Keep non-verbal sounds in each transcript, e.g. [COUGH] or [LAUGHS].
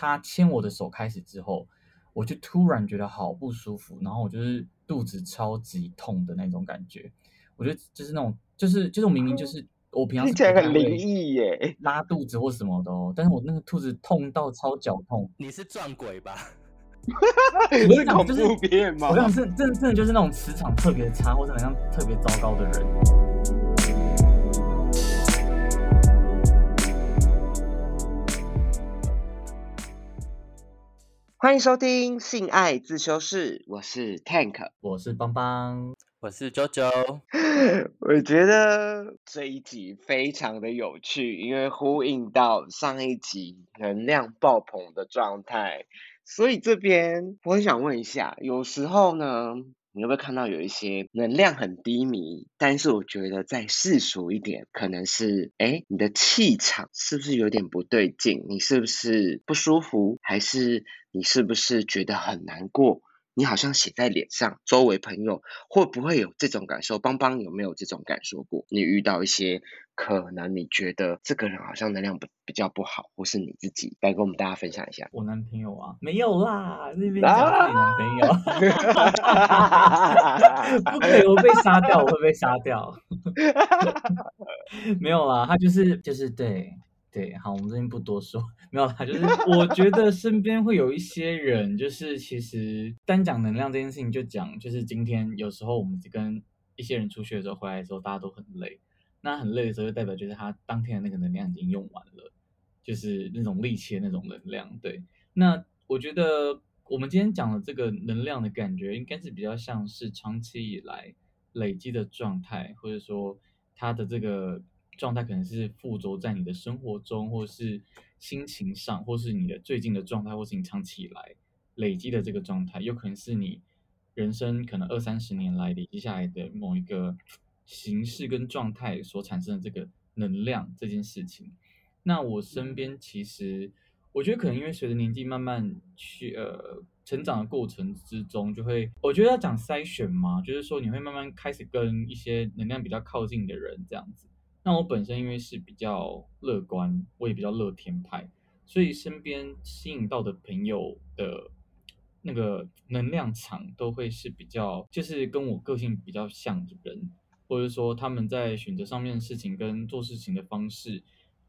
他牵我的手开始之后，我就突然觉得好不舒服，然后我就是肚子超级痛的那种感觉。我觉得就是那种，就是就是我明明就是我平常听起来很灵异耶，[LAUGHS] 拉肚子或什么的哦，但是我那个肚子痛到超绞痛。[LAUGHS] 你是撞鬼吧？[LAUGHS] 不是恐怖片吗？我想是真真的就是那种磁场特别差，或者好像特别糟糕的人。欢迎收听性爱自修室，我是 Tank，我是邦邦，我是 JoJo。[LAUGHS] 我觉得这一集非常的有趣，因为呼应到上一集能量爆棚的状态。所以这边我很想问一下，有时候呢，你会不会看到有一些能量很低迷？但是我觉得再世俗一点，可能是，哎，你的气场是不是有点不对劲？你是不是不舒服？还是你是不是觉得很难过？你好像写在脸上，周围朋友会不会有这种感受？邦邦有没有这种感受过？你遇到一些可能你觉得这个人好像能量不比较不好，或是你自己来跟我们大家分享一下。我男朋友啊，没有啦，那边讲自己男朋友，[LAUGHS] 不可以，我被杀掉，我会被杀掉。[LAUGHS] 没有啦，他就是就是对。对，好，我们这边不多说，[LAUGHS] 没有啦，就是我觉得身边会有一些人，就是其实单讲能量这件事情，就讲就是今天有时候我们跟一些人出去的时候，回来的时候大家都很累，那很累的时候就代表就是他当天的那个能量已经用完了，就是那种力气的那种能量。对，那我觉得我们今天讲的这个能量的感觉，应该是比较像是长期以来累积的状态，或者说他的这个。状态可能是附着在你的生活中，或是心情上，或是你的最近的状态，或是你长期以来累积的这个状态，有可能是你人生可能二三十年来累积下来的某一个形式跟状态所产生的这个能量这件事情。那我身边其实，我觉得可能因为随着年纪慢慢去呃成长的过程之中，就会我觉得要讲筛选嘛，就是说你会慢慢开始跟一些能量比较靠近的人这样子。那我本身因为是比较乐观，我也比较乐天派，所以身边吸引到的朋友的那个能量场都会是比较，就是跟我个性比较像的人，或者说他们在选择上面的事情跟做事情的方式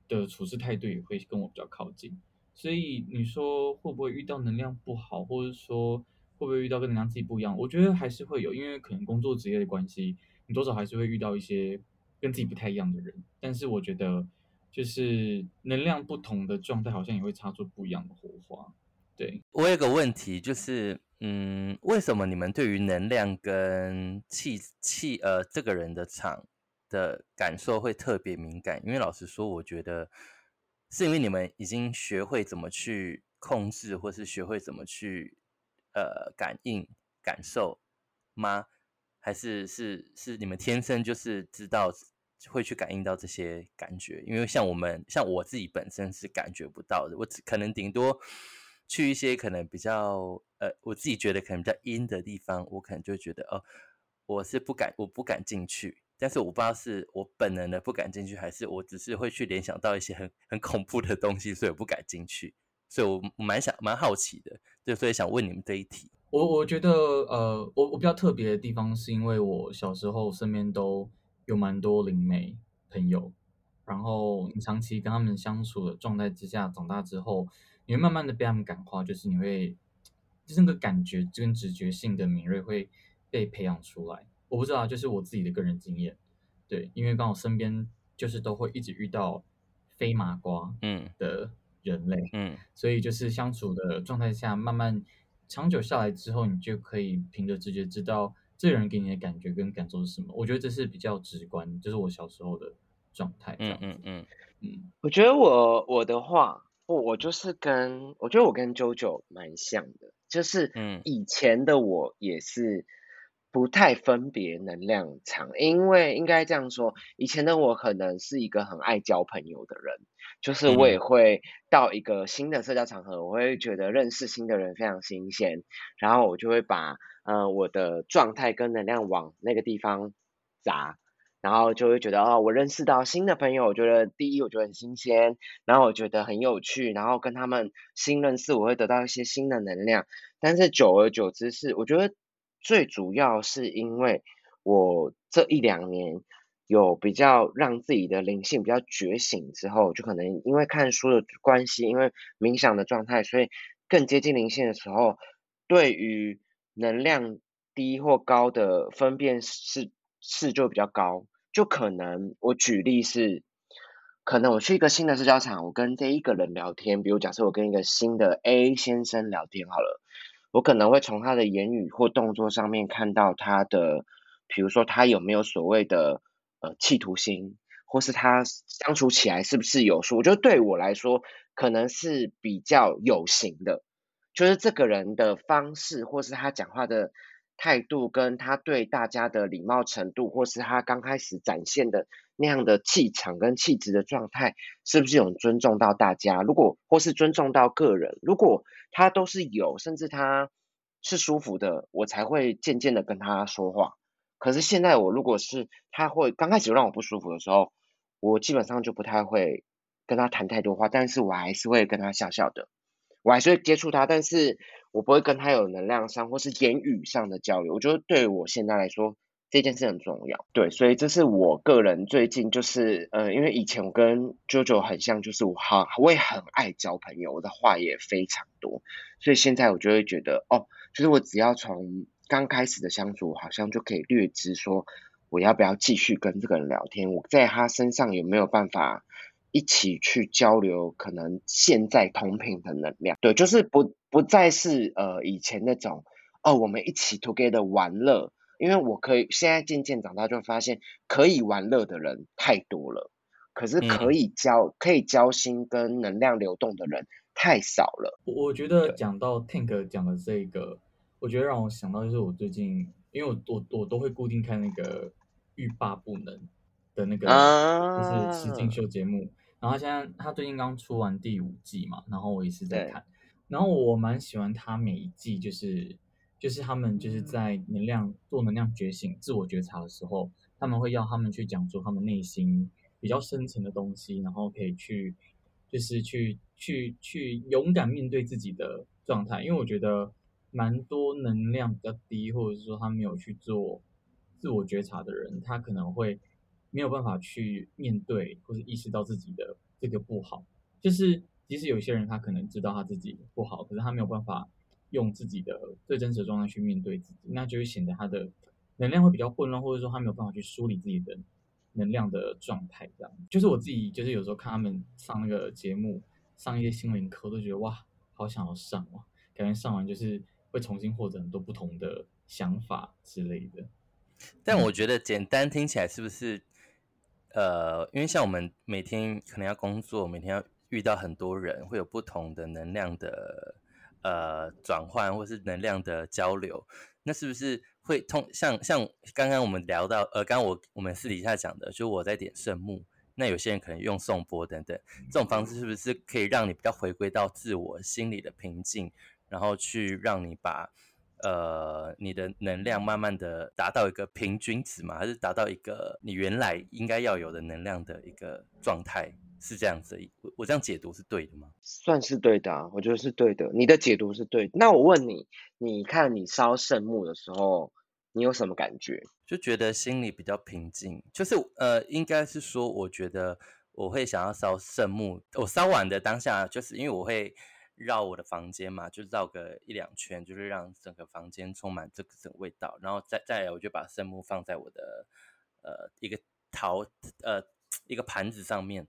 的处事态度也会跟我比较靠近。所以你说会不会遇到能量不好，或者说会不会遇到跟能量自己不一样？我觉得还是会有，因为可能工作职业的关系，你多少还是会遇到一些。跟自己不太一样的人，但是我觉得就是能量不同的状态，好像也会擦出不一样的火花。对我有个问题，就是嗯，为什么你们对于能量跟气气呃这个人的场的感受会特别敏感？因为老实说，我觉得是因为你们已经学会怎么去控制，或是学会怎么去呃感应感受吗？还是是是你们天生就是知道？会去感应到这些感觉，因为像我们，像我自己本身是感觉不到的。我只可能顶多去一些可能比较呃，我自己觉得可能比较阴的地方，我可能就觉得哦，我是不敢，我不敢进去。但是我不知道是我本能的不敢进去，还是我只是会去联想到一些很很恐怖的东西，所以我不敢进去。所以我蛮想蛮好奇的，就所以想问你们这一题。我我觉得呃，我我比较特别的地方是因为我小时候身边都。有蛮多灵媒朋友，然后你长期跟他们相处的状态之下，长大之后，你会慢慢的被他们感化，就是你会，就是那个感觉跟直觉性的敏锐会被培养出来。我不知道，就是我自己的个人经验，对，因为刚好身边就是都会一直遇到非麻瓜嗯的人类嗯，所以就是相处的状态下，慢慢长久下来之后，你就可以凭着直觉知道。这个人给你的感觉跟感受是什么？我觉得这是比较直观，就是我小时候的状态。嗯嗯嗯嗯。我觉得我我的话，我我就是跟我觉得我跟 JoJo 蛮像的，就是嗯，以前的我也是不太分别能量场，因为应该这样说，以前的我可能是一个很爱交朋友的人，就是我也会到一个新的社交场合，我会觉得认识新的人非常新鲜，然后我就会把。呃，我的状态跟能量往那个地方砸，然后就会觉得哦，我认识到新的朋友，我觉得第一我觉得很新鲜，然后我觉得很有趣，然后跟他们新认识，我会得到一些新的能量。但是久而久之是，我觉得最主要是因为我这一两年有比较让自己的灵性比较觉醒之后，就可能因为看书的关系，因为冥想的状态，所以更接近灵性的时候，对于能量低或高的分辨是是就比较高。就可能我举例是，可能我去一个新的社交场，我跟这一个人聊天，比如假设我跟一个新的 A 先生聊天好了，我可能会从他的言语或动作上面看到他的，比如说他有没有所谓的呃企图心，或是他相处起来是不是有数？我觉得对我来说，可能是比较有形的，就是这个人的方式，或是他讲话的。态度跟他对大家的礼貌程度，或是他刚开始展现的那样的气场跟气质的状态，是不是有尊重到大家？如果或是尊重到个人，如果他都是有，甚至他是舒服的，我才会渐渐的跟他说话。可是现在我如果是他会刚开始让我不舒服的时候，我基本上就不太会跟他谈太多话，但是我还是会跟他笑笑的，我还是会接触他，但是。我不会跟他有能量上或是言语上的交流，我觉得对我现在来说这件事很重要。对，所以这是我个人最近就是，呃，因为以前我跟 JoJo 很像，就是我好我也很爱交朋友，我的话也非常多，所以现在我就会觉得，哦，就是我只要从刚开始的相处，好像就可以略知说我要不要继续跟这个人聊天，我在他身上有没有办法。一起去交流，可能现在同频的能量，对，就是不不再是呃以前那种哦，我们一起 together 玩乐，因为我可以现在渐渐长大，就发现可以玩乐的人太多了，可是可以交可以交心跟能量流动的人太少了。我觉得讲到 Tank 讲的这个，我觉得让我想到就是我最近，因为我我我都会固定看那个欲罢不能的那个就是实境秀节目。然后现在他最近刚出完第五季嘛，然后我也是在看，然后我蛮喜欢他每一季就是就是他们就是在能量做能量觉醒、自我觉察的时候，他们会要他们去讲出他们内心比较深层的东西，然后可以去就是去去去勇敢面对自己的状态，因为我觉得蛮多能量比较低，或者是说他没有去做自我觉察的人，他可能会。没有办法去面对或者意识到自己的这个不好，就是即使有些人他可能知道他自己不好，可是他没有办法用自己的最真实的状态去面对自己，那就会显得他的能量会比较混乱，或者说他没有办法去梳理自己的能量的状态。这样，就是我自己，就是有时候看他们上那个节目，上一些心灵课，都觉得哇，好想要上哦，感觉上完就是会重新获得很多不同的想法之类的。但我觉得简单听起来是不是？呃，因为像我们每天可能要工作，每天要遇到很多人，会有不同的能量的呃转换，或是能量的交流。那是不是会通像像刚刚我们聊到，呃，刚刚我我们私底下讲的，就我在点圣木，那有些人可能用颂钵等等，这种方式是不是可以让你比较回归到自我心里的平静，然后去让你把。呃，你的能量慢慢的达到一个平均值嘛，还是达到一个你原来应该要有的能量的一个状态，是这样子？我我这样解读是对的吗？算是对的啊，我觉得是对的。你的解读是对。那我问你，你看你烧圣木的时候，你有什么感觉？就觉得心里比较平静。就是呃，应该是说，我觉得我会想要烧圣木。我烧完的当下，就是因为我会。绕我的房间嘛，就绕个一两圈，就是让整个房间充满这个味道。然后再再来，我就把圣木放在我的呃一个陶呃一个盘子上面。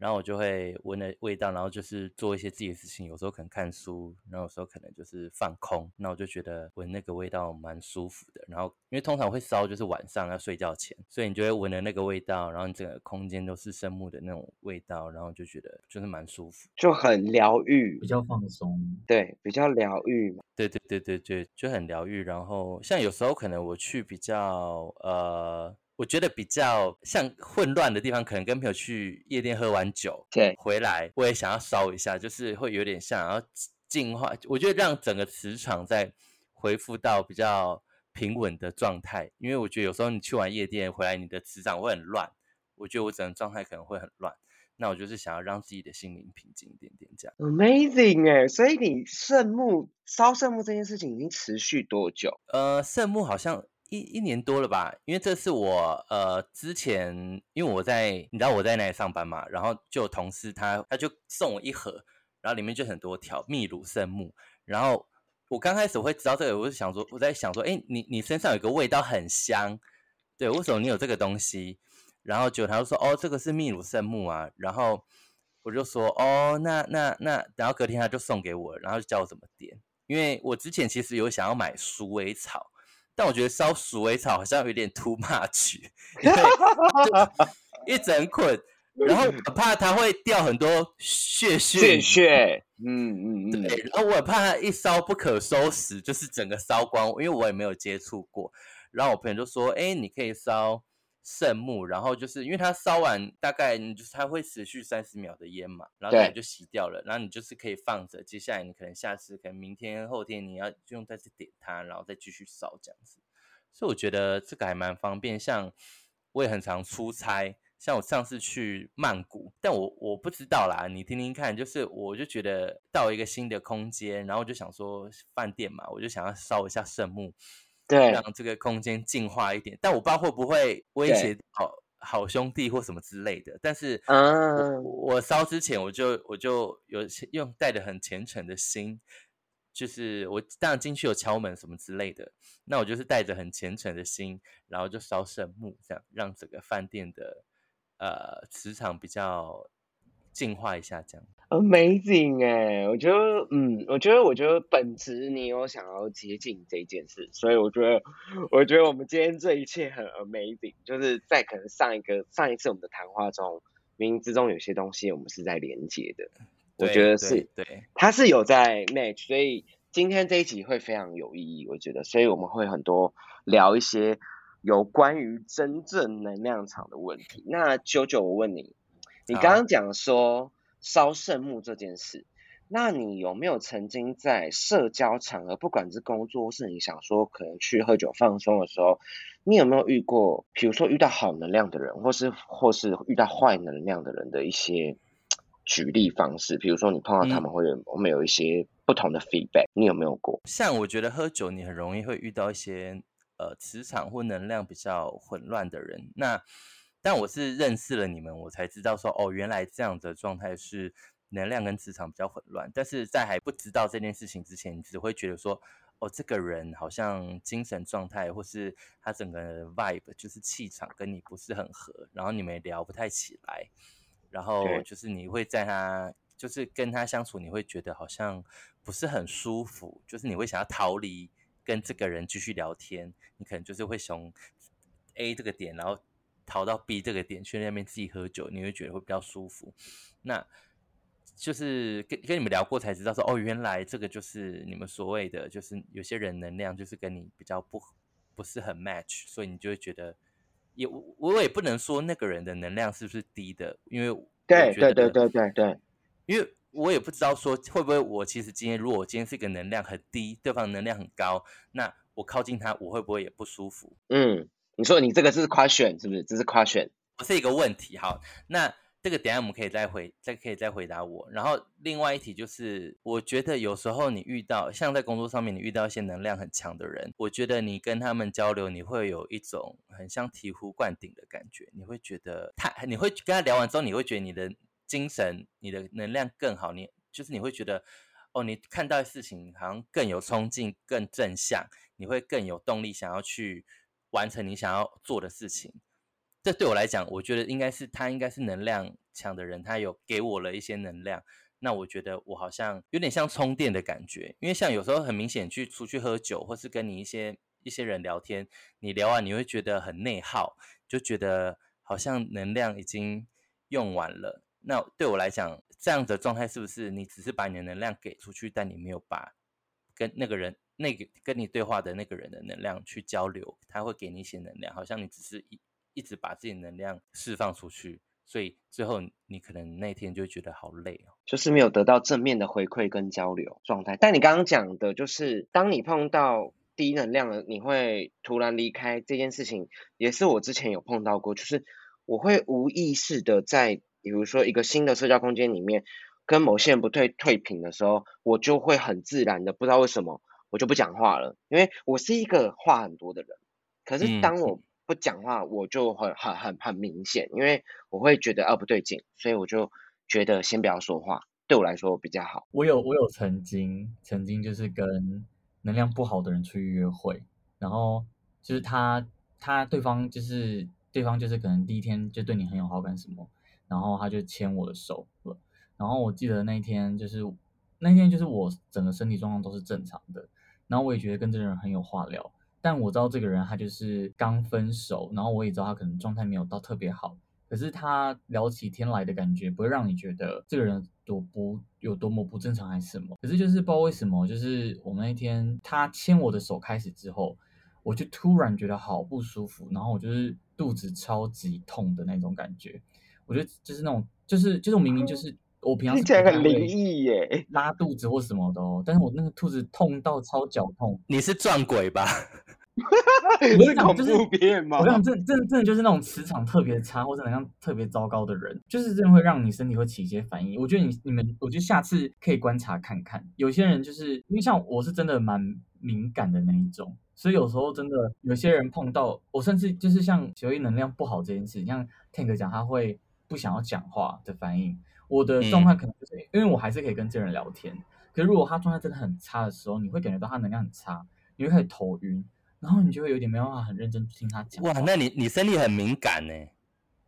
然后我就会闻的味道，然后就是做一些自己的事情。有时候可能看书，然后有时候可能就是放空。那我就觉得闻那个味道蛮舒服的。然后因为通常会烧，就是晚上要睡觉前，所以你就会闻的那个味道，然后你整个空间都是生木的那种味道，然后就觉得就是蛮舒服，就很疗愈，比较放松。对，比较疗愈嘛。对对对对对，就很疗愈。然后像有时候可能我去比较呃。我觉得比较像混乱的地方，可能跟朋友去夜店喝完酒，对，回来我也想要烧一下，就是会有点像，然后净化。我觉得让整个磁场再恢复到比较平稳的状态，因为我觉得有时候你去完夜店回来，你的磁场会很乱，我觉得我整个状态可能会很乱。那我就是想要让自己的心灵平静一点点，这样。Amazing 哎，所以你圣木烧圣木这件事情已经持续多久？呃，圣木好像一一年多了吧，因为这是我呃之前，因为我在你知道我在那里上班嘛，然后就有同事他他就送我一盒，然后里面就很多条秘鲁圣木，然后我刚开始会知道这个，我就想说我在想说，哎，你你身上有个味道很香，对，为什么你有这个东西？然后就他就说，哦，这个是秘鲁圣木啊，然后我就说，哦，那那那，然后隔天他就送给我，然后就教我怎么点。因为我之前其实有想要买鼠尾草，但我觉得烧鼠尾草好像有点 too much，[LAUGHS] 因为 [LAUGHS] 一整捆，然后我怕它会掉很多血血血血，嗯嗯嗯，对，然后我也怕它一烧不可收拾，就是整个烧光，因为我也没有接触过。然后我朋友就说：“哎，你可以烧圣木，然后就是因为它烧完大概你就是它会持续三十秒的烟嘛，然后对它就熄掉了，然后你就是可以放着，接下来你可能下次可能明天后天你要用再去点它，然后再继续烧这样子。所以我觉得这个还蛮方便，像我也很常出差，像我上次去曼谷，但我我不知道啦，你听听看，就是我就觉得到一个新的空间，然后我就想说饭店嘛，我就想要烧一下圣木，对。让这个空间净化一点，但我不知道会不会威胁好好兄弟或什么之类的，但是嗯。我我烧之前我就我就有用带着很虔诚的心，就是我当然进去有敲门什么之类的，那我就是带着很虔诚的心，然后就烧圣木，这样让整个饭店的呃磁场比较净化一下，这样。Amazing 哎，我觉得，嗯，我觉得，我觉得本质你有想要接近这件事，所以我觉得，我觉得我们今天这一切很 amazing，就是在可能上一个上一次我们的谈话中，冥冥之中有些东西我们是在连接的，我觉得是对，它是有在 match，所以今天这一集会非常有意义，我觉得，所以我们会很多聊一些有关于真正能量场的问题。那九九，我问你，你好刚刚讲说烧圣木这件事，那你有没有曾经在社交场合，不管是工作，或是你想说可能去喝酒放松的时候，你有没有遇过，比如说遇到好能量的人，或是或是遇到坏能量的人的一些举例方式？比如说你碰到他嗯们会有，我们有一些不同的 feedback，你有没有过？像我觉得喝酒，你很容易会遇到一些呃磁场或能量比较混乱的人。那但我是认识了你们，我才知道说哦，原来这样的状态是能量跟磁场比较混乱。但是在还不知道这件事情之前，你只会觉得说哦，这个人好像精神状态或是他整个 vibe 就是气场跟你不是很合，然后你们也聊不太起来，然后就是你会在他就是跟他相处，你会觉得好像不是很舒服，就是你会想要逃离跟这个人继续聊天，你可能就是会从 A 这个点，然后逃到 B 这个点去那边自己喝酒，你会觉得会比较舒服。那就是跟跟你们聊过才知道说，哦，原来这个就是你们所谓的，就是有些人能量就是跟你比较不不是很 match，所以你就会觉得，也我我也不能说那个人的能量是不是低的，因为对对对对对对，因为我也不知道说会不会我其实今天如果我今天是一个能量很低，对方能量很高，那我靠近他我会不会也不舒服？嗯，你说你这个是 question 是不是？这是 question，不是一个问题。好，那这个等下我们可以再回，再可以再回答我。然后另外一题就是，我觉得有时候你遇到像在工作上面，你遇到一些能量很强的人，我觉得你跟他们交流，你会有一种很像醍醐灌顶的感觉，你会觉得他，你会跟他聊完之后，你会觉得你的精神、你的能量更好，你就是你会觉得。哦，你看到事情好像更有冲劲、更正向，你会更有动力想要去完成你想要做的事情。这对我来讲，我觉得应该是他应该是能量强的人，他有给我了一些能量。那我觉得我好像有点像充电的感觉，因为像有时候很明显去出去喝酒，或是跟你一些一些人聊天，你聊完你会觉得很内耗，就觉得好像能量已经用完了。那对我来讲，这样的状态是不是你只是把你的能量给出去，但你没有把跟那个人、那个跟你对话的那个人的能量去交流，他会给你一些能量，好像你只是一一直把自己能量释放出去，所以最后你可能那天就觉得好累哦。就是没有得到正面的回馈跟交流状态。但你刚刚讲的就是，当你碰到低能量的，你会突然离开这件事情，也是我之前有碰到过，就是我会无意识的在，比如说一个新的社交空间里面，跟某些人不退退频的时候，我就会很自然的，不知道为什么，我就不讲话了，因为我是一个话很多的人，可是当我不讲话，我就很很很很明显，因为我会觉得啊不对劲，所以我就觉得先不要说话，对我来说比较好。我有我有曾经曾经就是跟能量不好的人出去约会，然后就是他他对方就是对方就是可能第一天就对你很有好感什么，然后他就牵我的手了，然后我记得那一天就是那天就是我整个身体状况都是正常的，然后我也觉得跟这个人很有话聊，但我知道这个人他就是刚分手，然后我也知道他可能状态没有到特别好。可是他聊起天来的感觉，不会让你觉得这个人多不有多么不正常还是什么。可是就是不知道为什么，就是我们那天他牵我的手开始之后，我就突然觉得好不舒服，然后我就是肚子超级痛的那种感觉。我觉得就是那种，就是就是明明就是我平常听起来很灵异耶，[LAUGHS] 拉肚子或什么的哦，但是我那个肚子痛到超绞痛。[LAUGHS] 你是撞鬼吧？[LAUGHS] 不是恐怖片吗？我想，这这真的就是那种磁场特别差或者能量特别糟糕的人，就是真的会让你身体会起一些反应。我觉得你你们，我觉得下次可以观察看看。有些人就是因为像我是真的蛮敏感的那一种，所以有时候真的有些人碰到我，甚至就是像血液能量不好这件事，像 Tank 讲他会不想要讲话的反应，我的状态可能就是因为我还是可以跟这人聊天，可是如果他状态真的很差的时候，你会感觉到他能量很差，你会开始头晕。然后你就会有点没办法很认真听他讲。哇，那你你身体很敏感呢？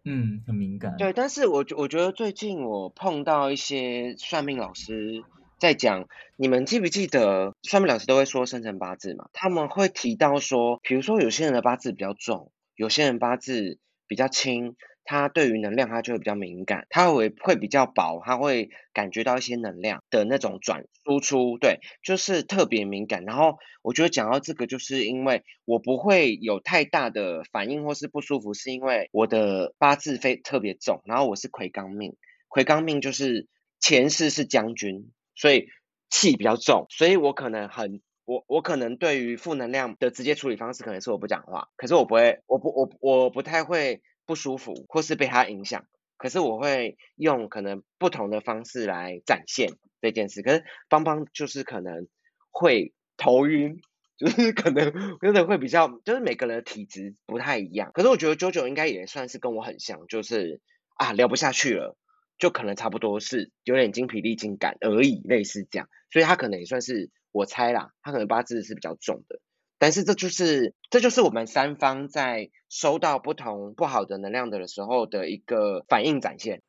嗯，很敏感。对，但是我我觉得最近我碰到一些算命老师在讲，你们记不记得算命老师都会说生辰八字嘛？他们会提到说，比如说有些人的八字比较重，有些人八字比较轻。他对于能量，他就会比较敏感，他会会比较薄，他会感觉到一些能量的那种转输出，对，就是特别敏感。然后我觉得讲到这个，就是因为我不会有太大的反应或是不舒服，是因为我的八字非特别重，然后我是魁罡命，魁罡命就是前世是将军，所以气比较重，所以我可能很我我可能对于负能量的直接处理方式，可能是我不讲话，可是我不会，我不我我不太会。不舒服，或是被他影响，可是我会用可能不同的方式来展现这件事。可是邦邦就是可能会头晕，就是可能真的会比较，就是每个人的体质不太一样。可是我觉得九九应该也算是跟我很像，就是啊聊不下去了，就可能差不多是有点精疲力尽感而已，类似这样。所以他可能也算是我猜啦，他可能八字是比较重的。但是这就是这就是我们三方在收到不同不好的能量的时候的一个反应展现。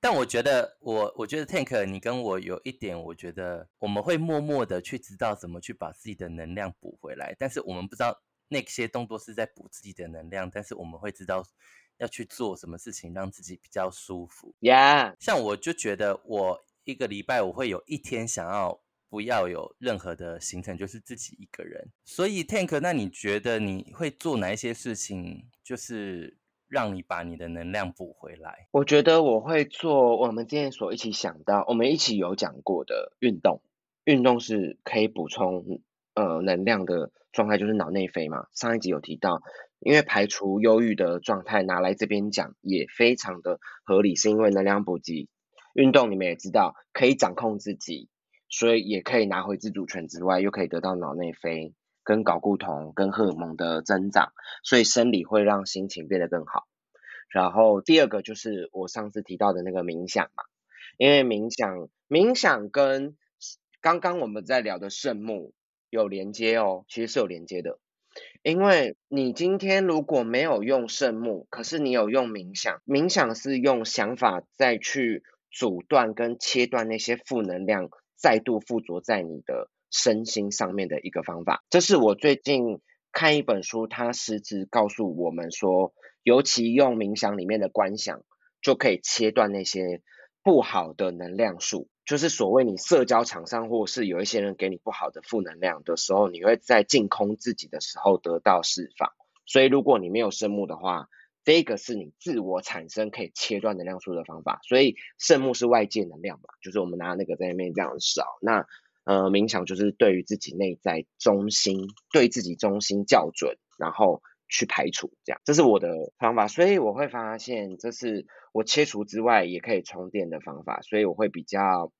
但我觉得我我觉得 Tank 你跟我有一点，我觉得我们会默默的去知道怎么去把自己的能量补回来，但是我们不知道那些动作是在补自己的能量，但是我们会知道要去做什么事情让自己比较舒服。Yeah，像我就觉得我一个礼拜我会有一天想要。不要有任何的行程，就是自己一个人。所以，Tank，那你觉得你会做哪一些事情，就是让你把你的能量补回来？我觉得我会做我们今天所一起想到，我们一起有讲过的运动。运动是可以补充呃能量的状态，就是脑内啡嘛。上一集有提到，因为排除忧郁的状态，拿来这边讲也非常的合理，是因为能量补给。运动你们也知道，可以掌控自己。所以也可以拿回自主权之外，又可以得到脑内啡、跟睾固酮、跟荷尔蒙的增长，所以生理会让心情变得更好。然后第二个就是我上次提到的那个冥想嘛，因为冥想冥想跟刚刚我们在聊的圣木有连接哦，其实是有连接的。因为你今天如果没有用圣木，可是你有用冥想，冥想是用想法再去阻断跟切断那些负能量。再度附着在你的身心上面的一个方法，这是我最近看一本书，它实质告诉我们说，尤其用冥想里面的观想，就可以切断那些不好的能量束，就是所谓你社交场上或是有一些人给你不好的负能量的时候，你会在净空自己的时候得到释放。所以如果你没有生木的话，这个是你自我产生可以切断能量数的方法，所以圣木是外界能量嘛，就是我们拿那个在那边这样扫。那呃，冥想就是对于自己内在中心，对自己中心校准，然后去排除，这样，这是我的方法。所以我会发现，这是我切除之外也可以充电的方法。所以我会比较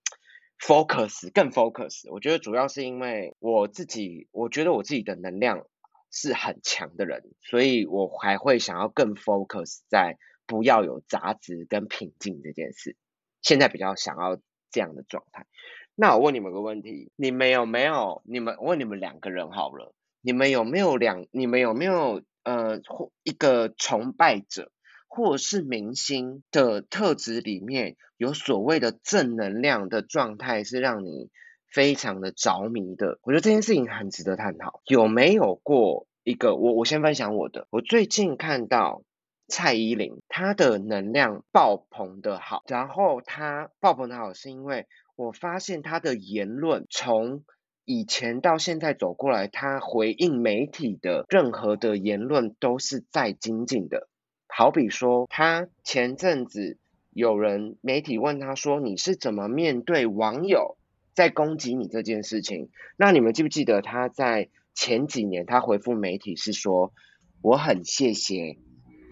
focus，更 focus。我觉得主要是因为我自己，我觉得我自己的能量是很强的人，所以我还会想要更 focus 在不要有杂质跟平静这件事。现在比较想要这样的状态。那我问你们个问题：你们有没有？你们问你们两个人好了，你们有没有两？你们有没有呃，或一个崇拜者，或是明星的特质里面有所谓的正能量的状态，是让你非常的着迷的？我觉得这件事情很值得探讨。有没有过一个？我我先分享我的。我最近看到蔡依林，她的能量爆棚的好，然后她爆棚的好是因为。我发现她的言论从以前到现在走过来，他回应媒体的任何的言论都是在精进的。好比说，他前阵子有人媒体问他说：“你是怎么面对网友在攻击你这件事情？”那你们记不记得他在前几年他回复媒体是说：“我很谢谢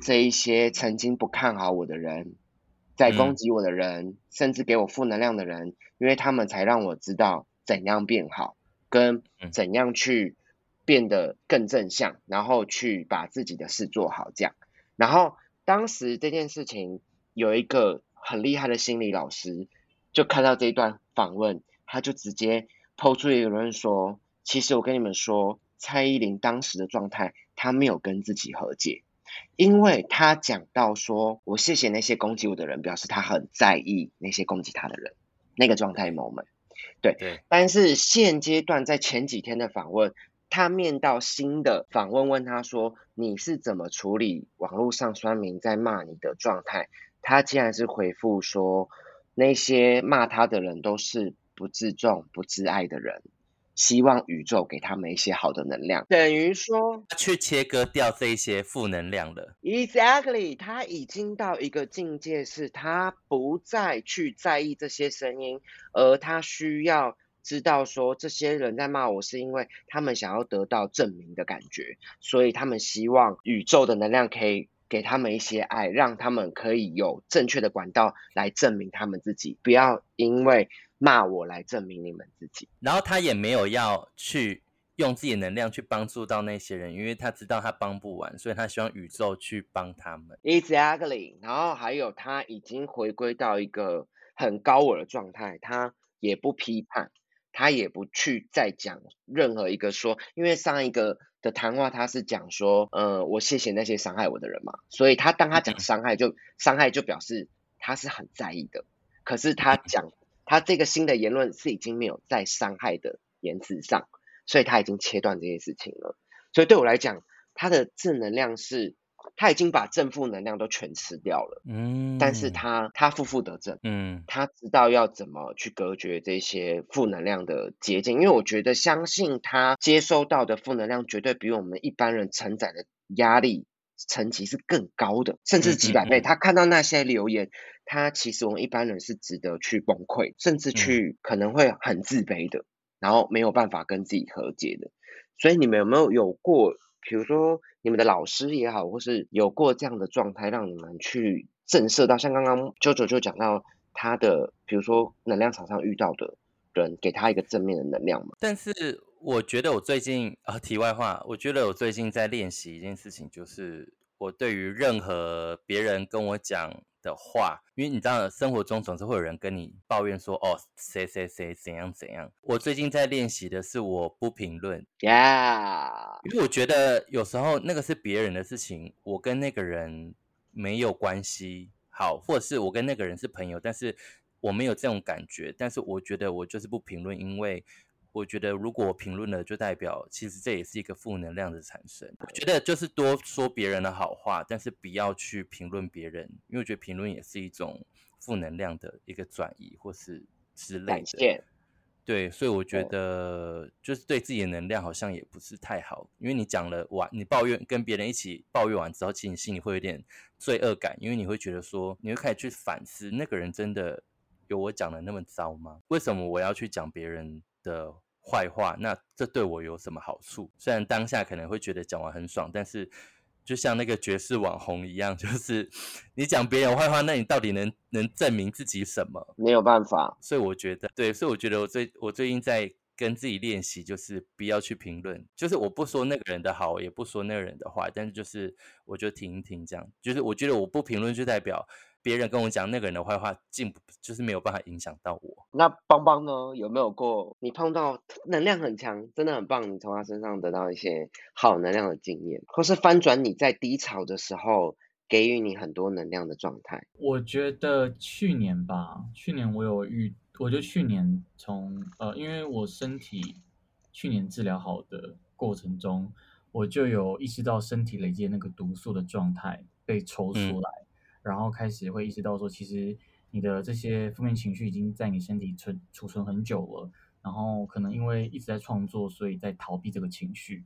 这一些曾经不看好我的人。”在攻击我的人，甚至给我负能量的人，因为他们才让我知道怎样变好，跟怎样去变得更正向，然后去把自己的事做好。这样，然后当时这件事情有一个很厉害的心理老师，就看到这一段访问，他就直接抛出一个论说：，其实我跟你们说，蔡依林当时的状态，她没有跟自己和解。因为她讲到说，我谢谢那些攻击我的人，表示她很在意那些攻击她的人，那个状态 moment。对对。但是现阶段在前几天的访问，他面到新的访问，问他说你是怎么处理网络上酸民在骂你的状态？他竟然是回复说，那些骂他的人都是不自重、不自爱的人。希望宇宙给他们一些好的能量，等于说去切割掉这一些负能量了。Exactly，他已经到一个境界，是他不再去在意这些声音，而他需要知道说，这些人在骂我是因为他们想要得到证明的感觉，所以他们希望宇宙的能量可以给他们一些爱，让他们可以有正确的管道来证明他们自己，不要因为。骂我来证明你们自己，然后他也没有要去用自己的能量去帮助到那些人，因为他知道他帮不完，所以他希望宇宙去帮他们。Exactly，然后还有他已经回归到一个很高我的状态，他也不批判，他也不去再讲任何一个说，因为上一个的谈话他是讲说，呃，我谢谢那些伤害我的人嘛，所以他当他讲伤害就伤害就表示他是很在意的，可是他讲。他这个新的言论是已经没有在伤害的言辞上，所以他已经切断这件事情了。所以对我来讲，他的正能量是，他已经把正负能量都全吃掉了。嗯，但是他他负负得正，嗯，他知道要怎么去隔绝这些负能量的捷径。因为我觉得，相信他接收到的负能量绝对比我们一般人承载的压力层级是更高的，甚至几百倍。他看到那些留言。他其实我们一般人是值得去崩溃，甚至去可能会很自卑的，然后没有办法跟自己和解的。所以你们有没有有过，比如说你们的老师也好，或是有过这样的状态，让你们去震慑到？像刚刚九九就讲到他的，比如说能量场上遇到的人，给他一个正面的能量嘛。但是我觉得我最近啊，题外话，我觉得我最近在练习一件事情，就是我对于任何别人跟我讲。的话，因为你知道，生活中总是会有人跟你抱怨说：“哦，谁谁谁怎样怎样。”我最近在练习的是我不评论，Yeah，因为我觉得有时候那个是别人的事情，我跟那个人没有关系。好，或者是我跟那个人是朋友，但是我没有这种感觉。但是我觉得我就是不评论，因为。我觉得，如果我评论了，就代表其实这也是一个负能量的产生。我觉得就是多说别人的好话，但是不要去评论别人，因为我觉得评论也是一种负能量的一个转移，或是之类的。对，所以我觉得就是对自己的能量好像也不是太好，因为你讲了完，你抱怨跟别人一起抱怨完之后，其实你心里会有点罪恶感，因为你会觉得说，你会开始去反思，那个人真的有我讲的那么糟吗？为什么我要去讲别人？的坏话，那这对我有什么好处？虽然当下可能会觉得讲完很爽，但是就像那个爵士网红一样，[LAUGHS] 就是你讲别人坏话，那你到底能能证明自己什么？没有办法。所以我觉得，对，所以我觉得我最我最近在跟自己练习，就是不要去评论，就是我不说那个人的好，也不说那个人的坏，但是就是我就停一停，这样，就是我觉得我不评论，就代表。别人跟我讲那个人的坏话，进就是没有办法影响到我。那邦邦呢？有没有过你碰到能量很强，真的很棒，你从他身上得到一些好能量的经验，或是翻转你在低潮的时候给予你很多能量的状态？我觉得去年吧，去年我有遇，我就去年从呃，因为我身体去年治疗好的过程中，我就有意识到身体累积那个毒素的状态被抽出来。然后开始会意识到说，其实你的这些负面情绪已经在你身体存储存很久了，然后可能因为一直在创作，所以在逃避这个情绪，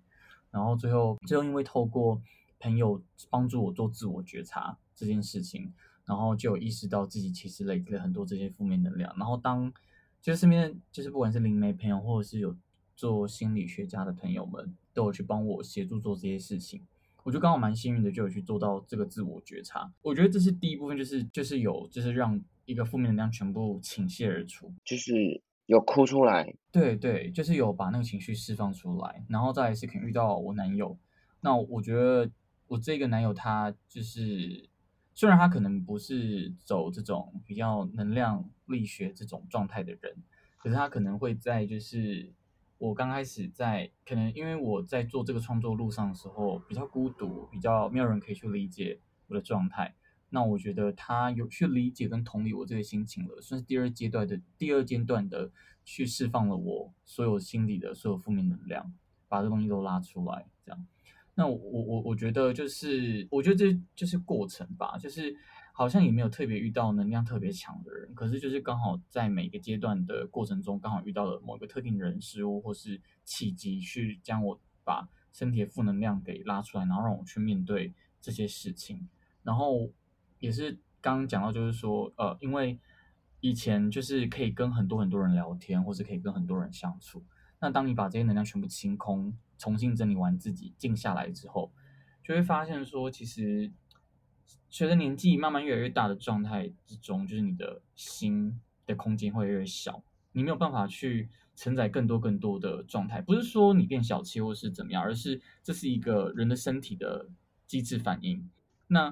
然后最后最后因为透过朋友帮助我做自我觉察这件事情，然后就有意识到自己其实累积了很多这些负面能量，然后当就是身边就是不管是灵媒朋友或者是有做心理学家的朋友们，都有去帮我协助做这些事情。我就刚好蛮幸运的，就有去做到这个自我觉察。我觉得这是第一部分，就是就是有就是让一个负面能量全部倾泻而出，就是有哭出来。对对，就是有把那个情绪释放出来，然后再是可能遇到我男友。那我觉得我这个男友他就是虽然他可能不是走这种比较能量力学这种状态的人，可是他可能会在就是。我刚开始在可能因为我在做这个创作路上的时候比较孤独，比较没有人可以去理解我的状态。那我觉得他有去理解跟同理我这个心情了，算是第二阶段的第二阶段的去释放了我所有心里的所有负面能量，把这东西都拉出来。这样，那我我我觉得就是我觉得这就是过程吧，就是。好像也没有特别遇到能量特别强的人，可是就是刚好在每个阶段的过程中，刚好遇到了某个特定人事物或是契机，去将我把身体的负能量给拉出来，然后让我去面对这些事情。然后也是刚刚讲到，就是说，呃，因为以前就是可以跟很多很多人聊天，或是可以跟很多人相处。那当你把这些能量全部清空，重新整理完自己，静下来之后，就会发现说，其实。随着年纪慢慢越来越大的状态之中，就是你的心的空间会越小，你没有办法去承载更多更多的状态。不是说你变小气或是怎么样，而是这是一个人的身体的机制反应。那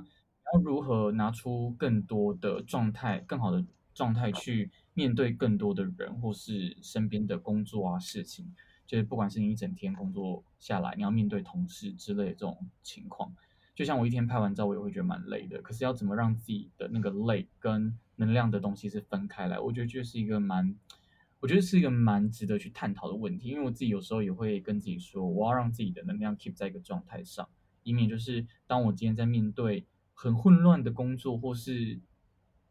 要如何拿出更多的状态、更好的状态去面对更多的人或是身边的工作啊事情？就是不管是你一整天工作下来，你要面对同事之类的这种情况。就像我一天拍完照，我也会觉得蛮累的。可是要怎么让自己的那个累跟能量的东西是分开来？我觉得就是一个蛮，我觉得是一个蛮值得去探讨的问题。因为我自己有时候也会跟自己说，我要让自己的能量 keep 在一个状态上，以免就是当我今天在面对很混乱的工作或是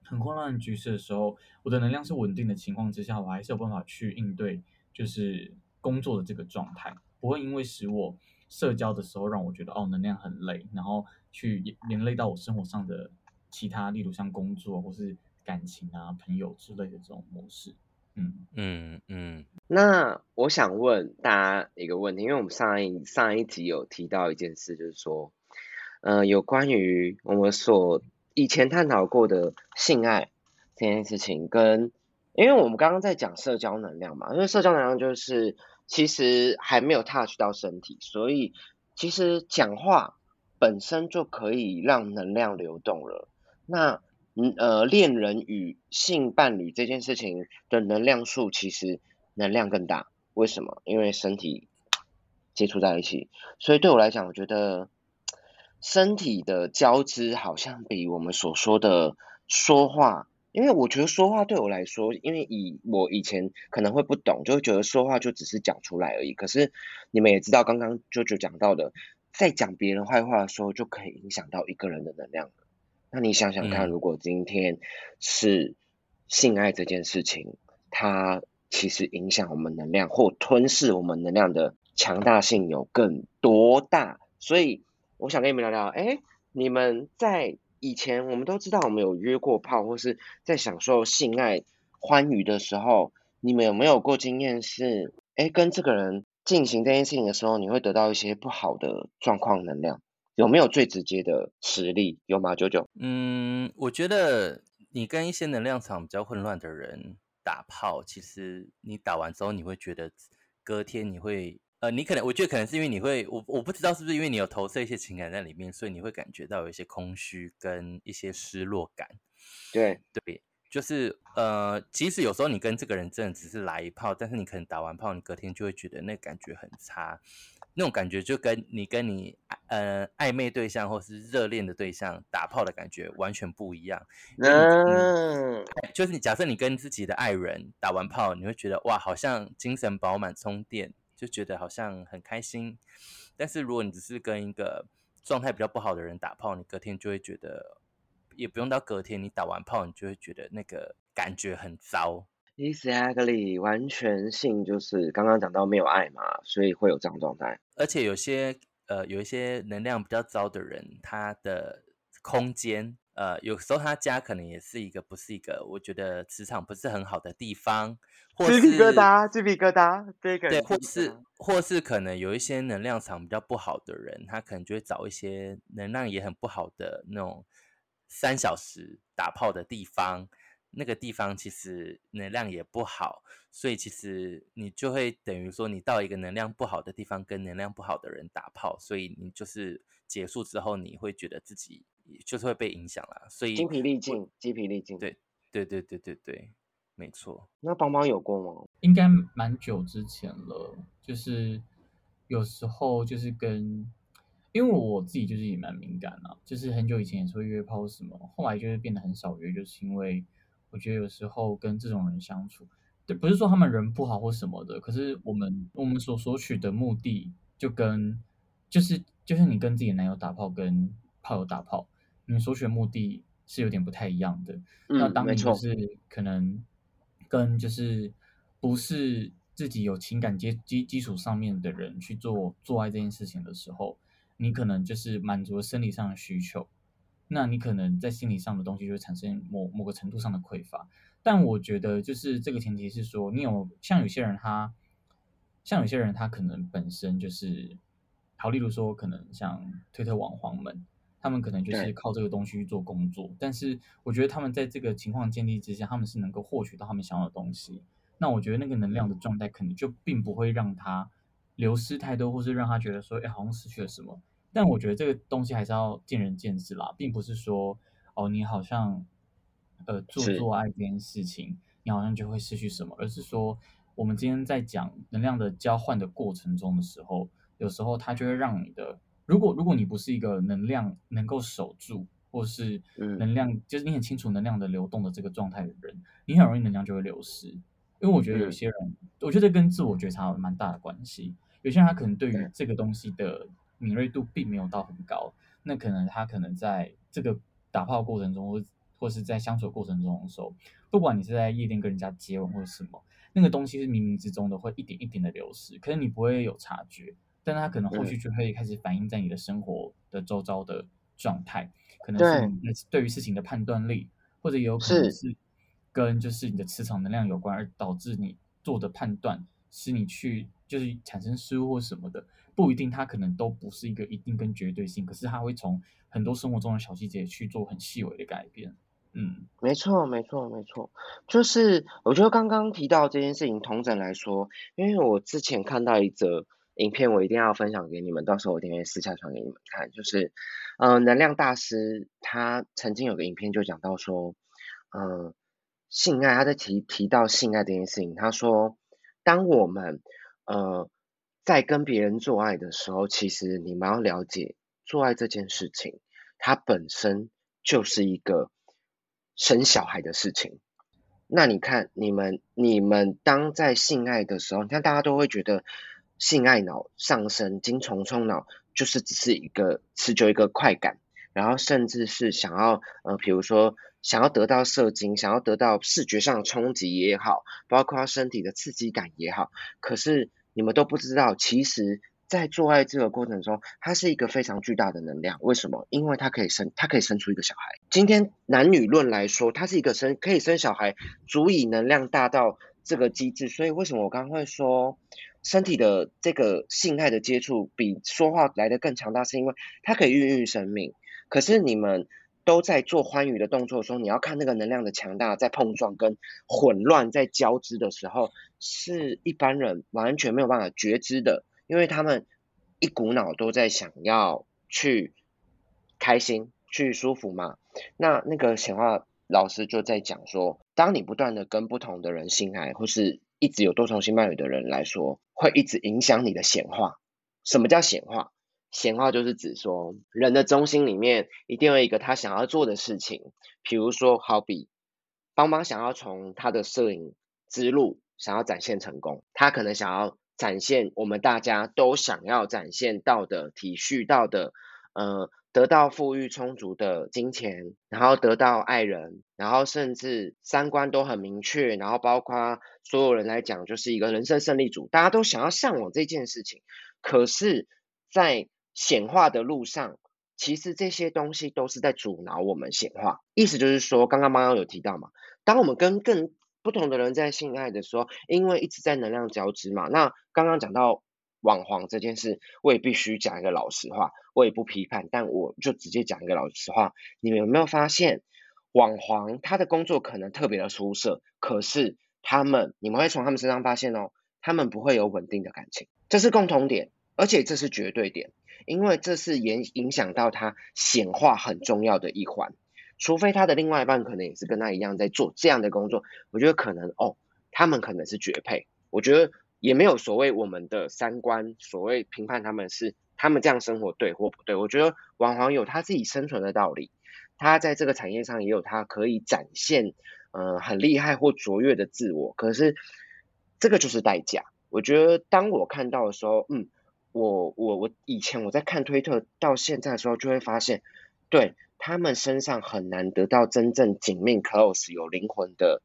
很混乱的局势的时候，我的能量是稳定的情况之下，我还是有办法去应对，就是工作的这个状态，不会因为使我。社交的时候让我觉得哦能量很累，然后去连累到我生活上的其他，例如像工作或是感情啊、朋友之类的这种模式。嗯嗯嗯。那我想问大家一个问题，因为我们上一上一集有提到一件事，就是说，呃，有关于我们所以前探讨过的性爱这件事情，跟因为我们刚刚在讲社交能量嘛，因为社交能量就是。其实还没有 touch 到身体，所以其实讲话本身就可以让能量流动了。那嗯呃，恋人与性伴侣这件事情的能量数其实能量更大。为什么？因为身体接触在一起，所以对我来讲，我觉得身体的交织好像比我们所说的说话。因为我觉得说话对我来说，因为以我以前可能会不懂，就会觉得说话就只是讲出来而已。可是你们也知道，刚刚舅舅讲到的，在讲别人坏话的时候，就可以影响到一个人的能量。那你想想看，如果今天是性爱这件事情，它其实影响我们能量或吞噬我们能量的强大性有更多大？所以我想跟你们聊聊，哎，你们在。以前我们都知道，我们有约过炮，或是在享受性爱欢愉的时候，你们有没有过经验是，哎，跟这个人进行这件事情的时候，你会得到一些不好的状况能量？有没有最直接的实例？有吗？九九？嗯，我觉得你跟一些能量场比较混乱的人打炮，其实你打完之后，你会觉得隔天你会。呃，你可能我觉得可能是因为你会，我我不知道是不是因为你有投射一些情感在里面，所以你会感觉到有一些空虚跟一些失落感。对对，就是呃，即使有时候你跟这个人真的只是来一炮，但是你可能打完炮，你隔天就会觉得那感觉很差，那种感觉就跟你跟你呃暧昧对象或是热恋的对象打炮的感觉完全不一样。嗯，就是你假设你跟自己的爱人打完炮，你会觉得哇，好像精神饱满充电。就觉得好像很开心，但是如果你只是跟一个状态比较不好的人打炮，你隔天就会觉得，也不用到隔天，你打完炮，你就会觉得那个感觉很糟。Exactly，完全性就是刚刚讲到没有爱嘛，所以会有这样状态。而且有些呃，有一些能量比较糟的人，他的空间。呃，有时候他家可能也是一个不是一个，我觉得磁场不是很好的地方，鸡皮疙瘩，鸡皮疙瘩，对，或是或是可能有一些能量场比较不好的人，他可能就会找一些能量也很不好的那种三小时打炮的地方，那个地方其实能量也不好，所以其实你就会等于说你到一个能量不好的地方跟能量不好的人打炮，所以你就是结束之后你会觉得自己。就是会被影响啦，所以精疲力尽，精疲力尽。对，对，对，对，对，对，没错。那邦邦有过吗？应该蛮久之前了。就是有时候就是跟，因为我自己就是也蛮敏感啊，就是很久以前也是会约炮什么，后来就是变得很少约，就是因为我觉得有时候跟这种人相处，对，不是说他们人不好或什么的，可是我们我们所索取的目的就跟就是就是你跟自己的男友打炮跟炮友打炮。你所选目的是有点不太一样的。那当你就是可能跟就是不是自己有情感基基基础上面的人去做做爱这件事情的时候，你可能就是满足了生理上的需求，那你可能在心理上的东西就会产生某某个程度上的匮乏。但我觉得就是这个前提是说，你有像有些人他，像有些人他可能本身就是，好，例如说可能像推特网黄们。他们可能就是靠这个东西去做工作，但是我觉得他们在这个情况建立之下，他们是能够获取到他们想要的东西。那我觉得那个能量的状态可能就并不会让他流失太多，或是让他觉得说，哎，好像失去了什么。但我觉得这个东西还是要见仁见智啦，并不是说，哦，你好像呃做做爱这件事情，你好像就会失去什么，而是说，我们今天在讲能量的交换的过程中的时候，有时候它就会让你的。如果如果你不是一个能量能够守住，或是能量就是你很清楚能量的流动的这个状态的人，你很容易能量就会流失。因为我觉得有些人，我觉得跟自我觉察有蛮大的关系。有些人他可能对于这个东西的敏锐度并没有到很高，那可能他可能在这个打炮过程中，或或是在相处过程中的时候，不管你是在夜店跟人家接吻或者什么，那个东西是冥冥之中的会一点一点的流失，可是你不会有察觉。但它可能后续就会开始反映在你的生活的周遭的状态，可能是你对于事情的判断力，或者有可能是跟就是你的磁场能量有关，而导致你做的判断使你去就是产生失误或什么的，不一定，它可能都不是一个一定跟绝对性，可是它会从很多生活中的小细节去做很细微的改变。嗯，没错，没错，没错，就是我觉得刚刚提到这件事情，同整来说，因为我之前看到一则。影片我一定要分享给你们，到时候我一定会私下传给你们看。就是，嗯，能量大师他曾经有个影片就讲到说，嗯，性爱，他在提提到性爱这件事情，他说，当我们呃在跟别人做爱的时候，其实你们要了解，做爱这件事情，它本身就是一个生小孩的事情。那你看，你们你们当在性爱的时候，你看大家都会觉得。性爱脑上升，精虫冲脑就是只是一个持久一个快感，然后甚至是想要呃，比如说想要得到射精，想要得到视觉上的冲击也好，包括身体的刺激感也好，可是你们都不知道，其实，在做爱这个过程中，它是一个非常巨大的能量。为什么？因为它可以生，它可以生出一个小孩。今天男女论来说，它是一个生可以生小孩，足以能量大到。这个机制，所以为什么我刚刚会说身体的这个性爱的接触比说话来的更强大，是因为它可以孕育生命。可是你们都在做欢愉的动作的时候，你要看那个能量的强大在碰撞跟混乱在交织的时候，是一般人完全没有办法觉知的，因为他们一股脑都在想要去开心、去舒服嘛。那那个显化老师就在讲说，当你不断的跟不同的人性爱，或是一直有多重性伴侣的人来说，会一直影响你的显化。什么叫显化？显化就是指说，人的中心里面一定有一个他想要做的事情，比如说，好比邦邦想要从他的摄影之路想要展现成功，他可能想要展现我们大家都想要展现到的体恤到的，呃，得到富裕充足的金钱，然后得到爱人，然后甚至三观都很明确，然后包括所有人来讲就是一个人生胜利组，大家都想要向往这件事情，可是，在显化的路上，其实这些东西都是在阻挠我们显化。意思就是说，刚刚刚刚有提到嘛，当我们跟更不同的人在性爱的时候，因为一直在能量交织嘛。那刚刚讲到网黄这件事，我也必须讲一个老实话，我也不批判，但我就直接讲一个老实话。你们有没有发现，网黄他的工作可能特别的出色，可是他们你们会从他们身上发现哦，他们不会有稳定的感情，这是共同点，而且这是绝对点。因为这是影影响到他显化很重要的一环，除非他的另外一半可能也是跟他一样在做这样的工作，我觉得可能哦，他们可能是绝配。我觉得也没有所谓我们的三观，所谓评判他们是他们这样生活对或不对。我觉得网黄有他自己生存的道理，他在这个产业上也有他可以展现呃很厉害或卓越的自我。可是这个就是代价。我觉得当我看到的时候，嗯。我我我以前我在看推特到现在的时候，就会发现，对他们身上很难得到真正紧密 close 有灵魂的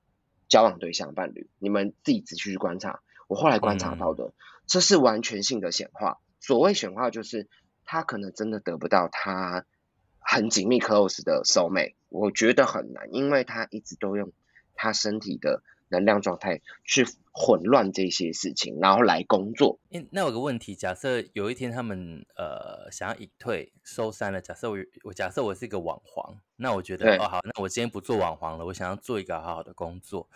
交往对象伴侣。你们自己仔细去观察，我后来观察到的，这是完全性的显化。所谓显化，就是他可能真的得不到他很紧密 close 的 soul mate，我觉得很难，因为他一直都用他身体的。能量状态去混乱这些事情，然后来工作。那那有个问题，假设有一天他们呃想要隐退收山了，假设我我假设我是一个网黄，那我觉得哦好，那我今天不做网黄了，我想要做一个好好的工作。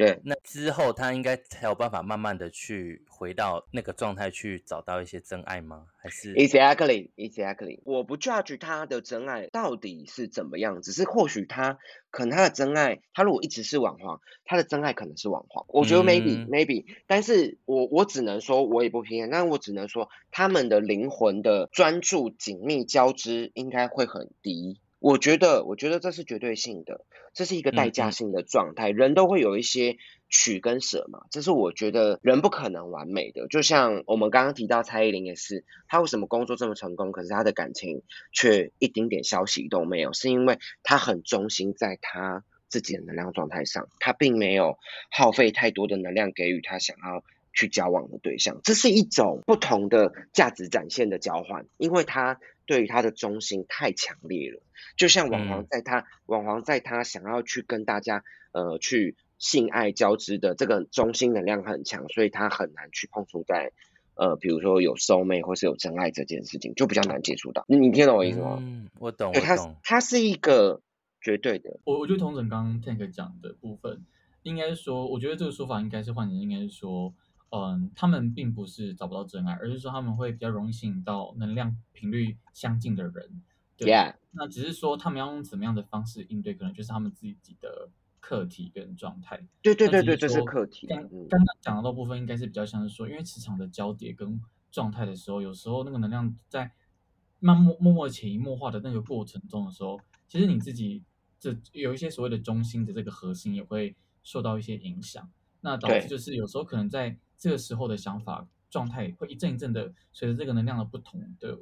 对，那之后他应该才有办法慢慢的去回到那个状态，去找到一些真爱吗？还是？Exactly, exactly。我不 judge 他的真爱到底是怎么样，只是或许他可能他的真爱，他如果一直是网黄，他的真爱可能是网黄。我觉得 maybe maybe，但是我我只能说，我也不偏见，但我只能说，他们的灵魂的专注紧密交织应该会很低。我觉得，我觉得这是绝对性的，这是一个代价性的状态。人都会有一些取跟舍嘛，这是我觉得人不可能完美的。就像我们刚刚提到蔡依林也是，她为什么工作这么成功，可是她的感情却一丁点消息都没有，是因为她很忠心在她自己的能量状态上，她并没有耗费太多的能量给予她想要去交往的对象。这是一种不同的价值展现的交换，因为她。对于他的忠心太强烈了，就像网黄在他网黄在他想要去跟大家呃去性爱交织的这个中心能量很强，所以他很难去碰触在呃比如说有收妹或是有真爱这件事情，就比较难接触到。你你听懂我意思吗？嗯，我懂。对，他他是一个绝对的。我我觉得同整刚刚 Tank 讲的部分，应该说，我觉得这个说法应该是换成应该是说。嗯，他们并不是找不到真爱，而是说他们会比较容易吸引到能量频率相近的人。对，那只是说他们要用怎么样的方式应对，可能就是他们自己的课题跟状态。对对对对，这是课题。刚刚刚讲到部分，应该是比较像是说，因为磁场的交叠跟状态的时候，有时候那个能量在慢默默默潜移默化的那个过程中的时候，其实你自己这有一些所谓的中心的这个核心也会受到一些影响。那导致就是有时候可能在这个时候的想法状态会一阵一阵的随着这个能量的不同的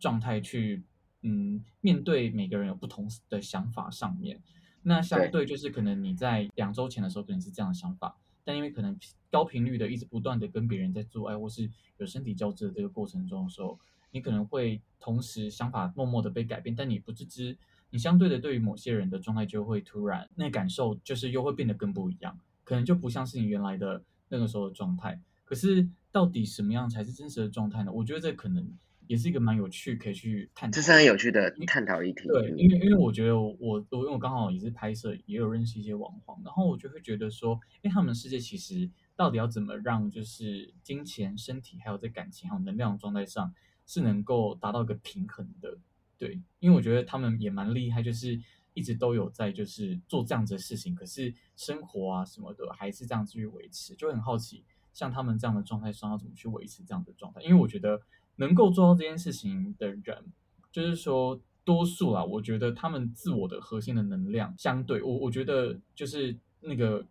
状态去，嗯，面对每个人有不同的想法上面，那相对就是可能你在两周前的时候可能是这样的想法，但因为可能高频率的一直不断的跟别人在做爱或是有身体交织的这个过程中的时候，你可能会同时想法默默的被改变，但你不自知，你相对的对于某些人的状态就会突然那感受就是又会变得更不一样。可能就不像是你原来的那个时候的状态。可是到底什么样才是真实的状态呢？我觉得这可能也是一个蛮有趣可以去探讨。这是很有趣的探讨议题。对，因为因为我觉得我我因为我刚好也是拍摄，也有认识一些网红，然后我就会觉得说，哎，他们世界其实到底要怎么让就是金钱、身体还有在感情还有能量状态上是能够达到一个平衡的。对，因为我觉得他们也蛮厉害，就是一直都有在就是做这样子的事情，可是生活啊什么的还是这样继续维持，就很好奇，像他们这样的状态上要怎么去维持这样的状态？因为我觉得能够做到这件事情的人，就是说多数啊，我觉得他们自我的核心的能量相对我，我觉得就是那个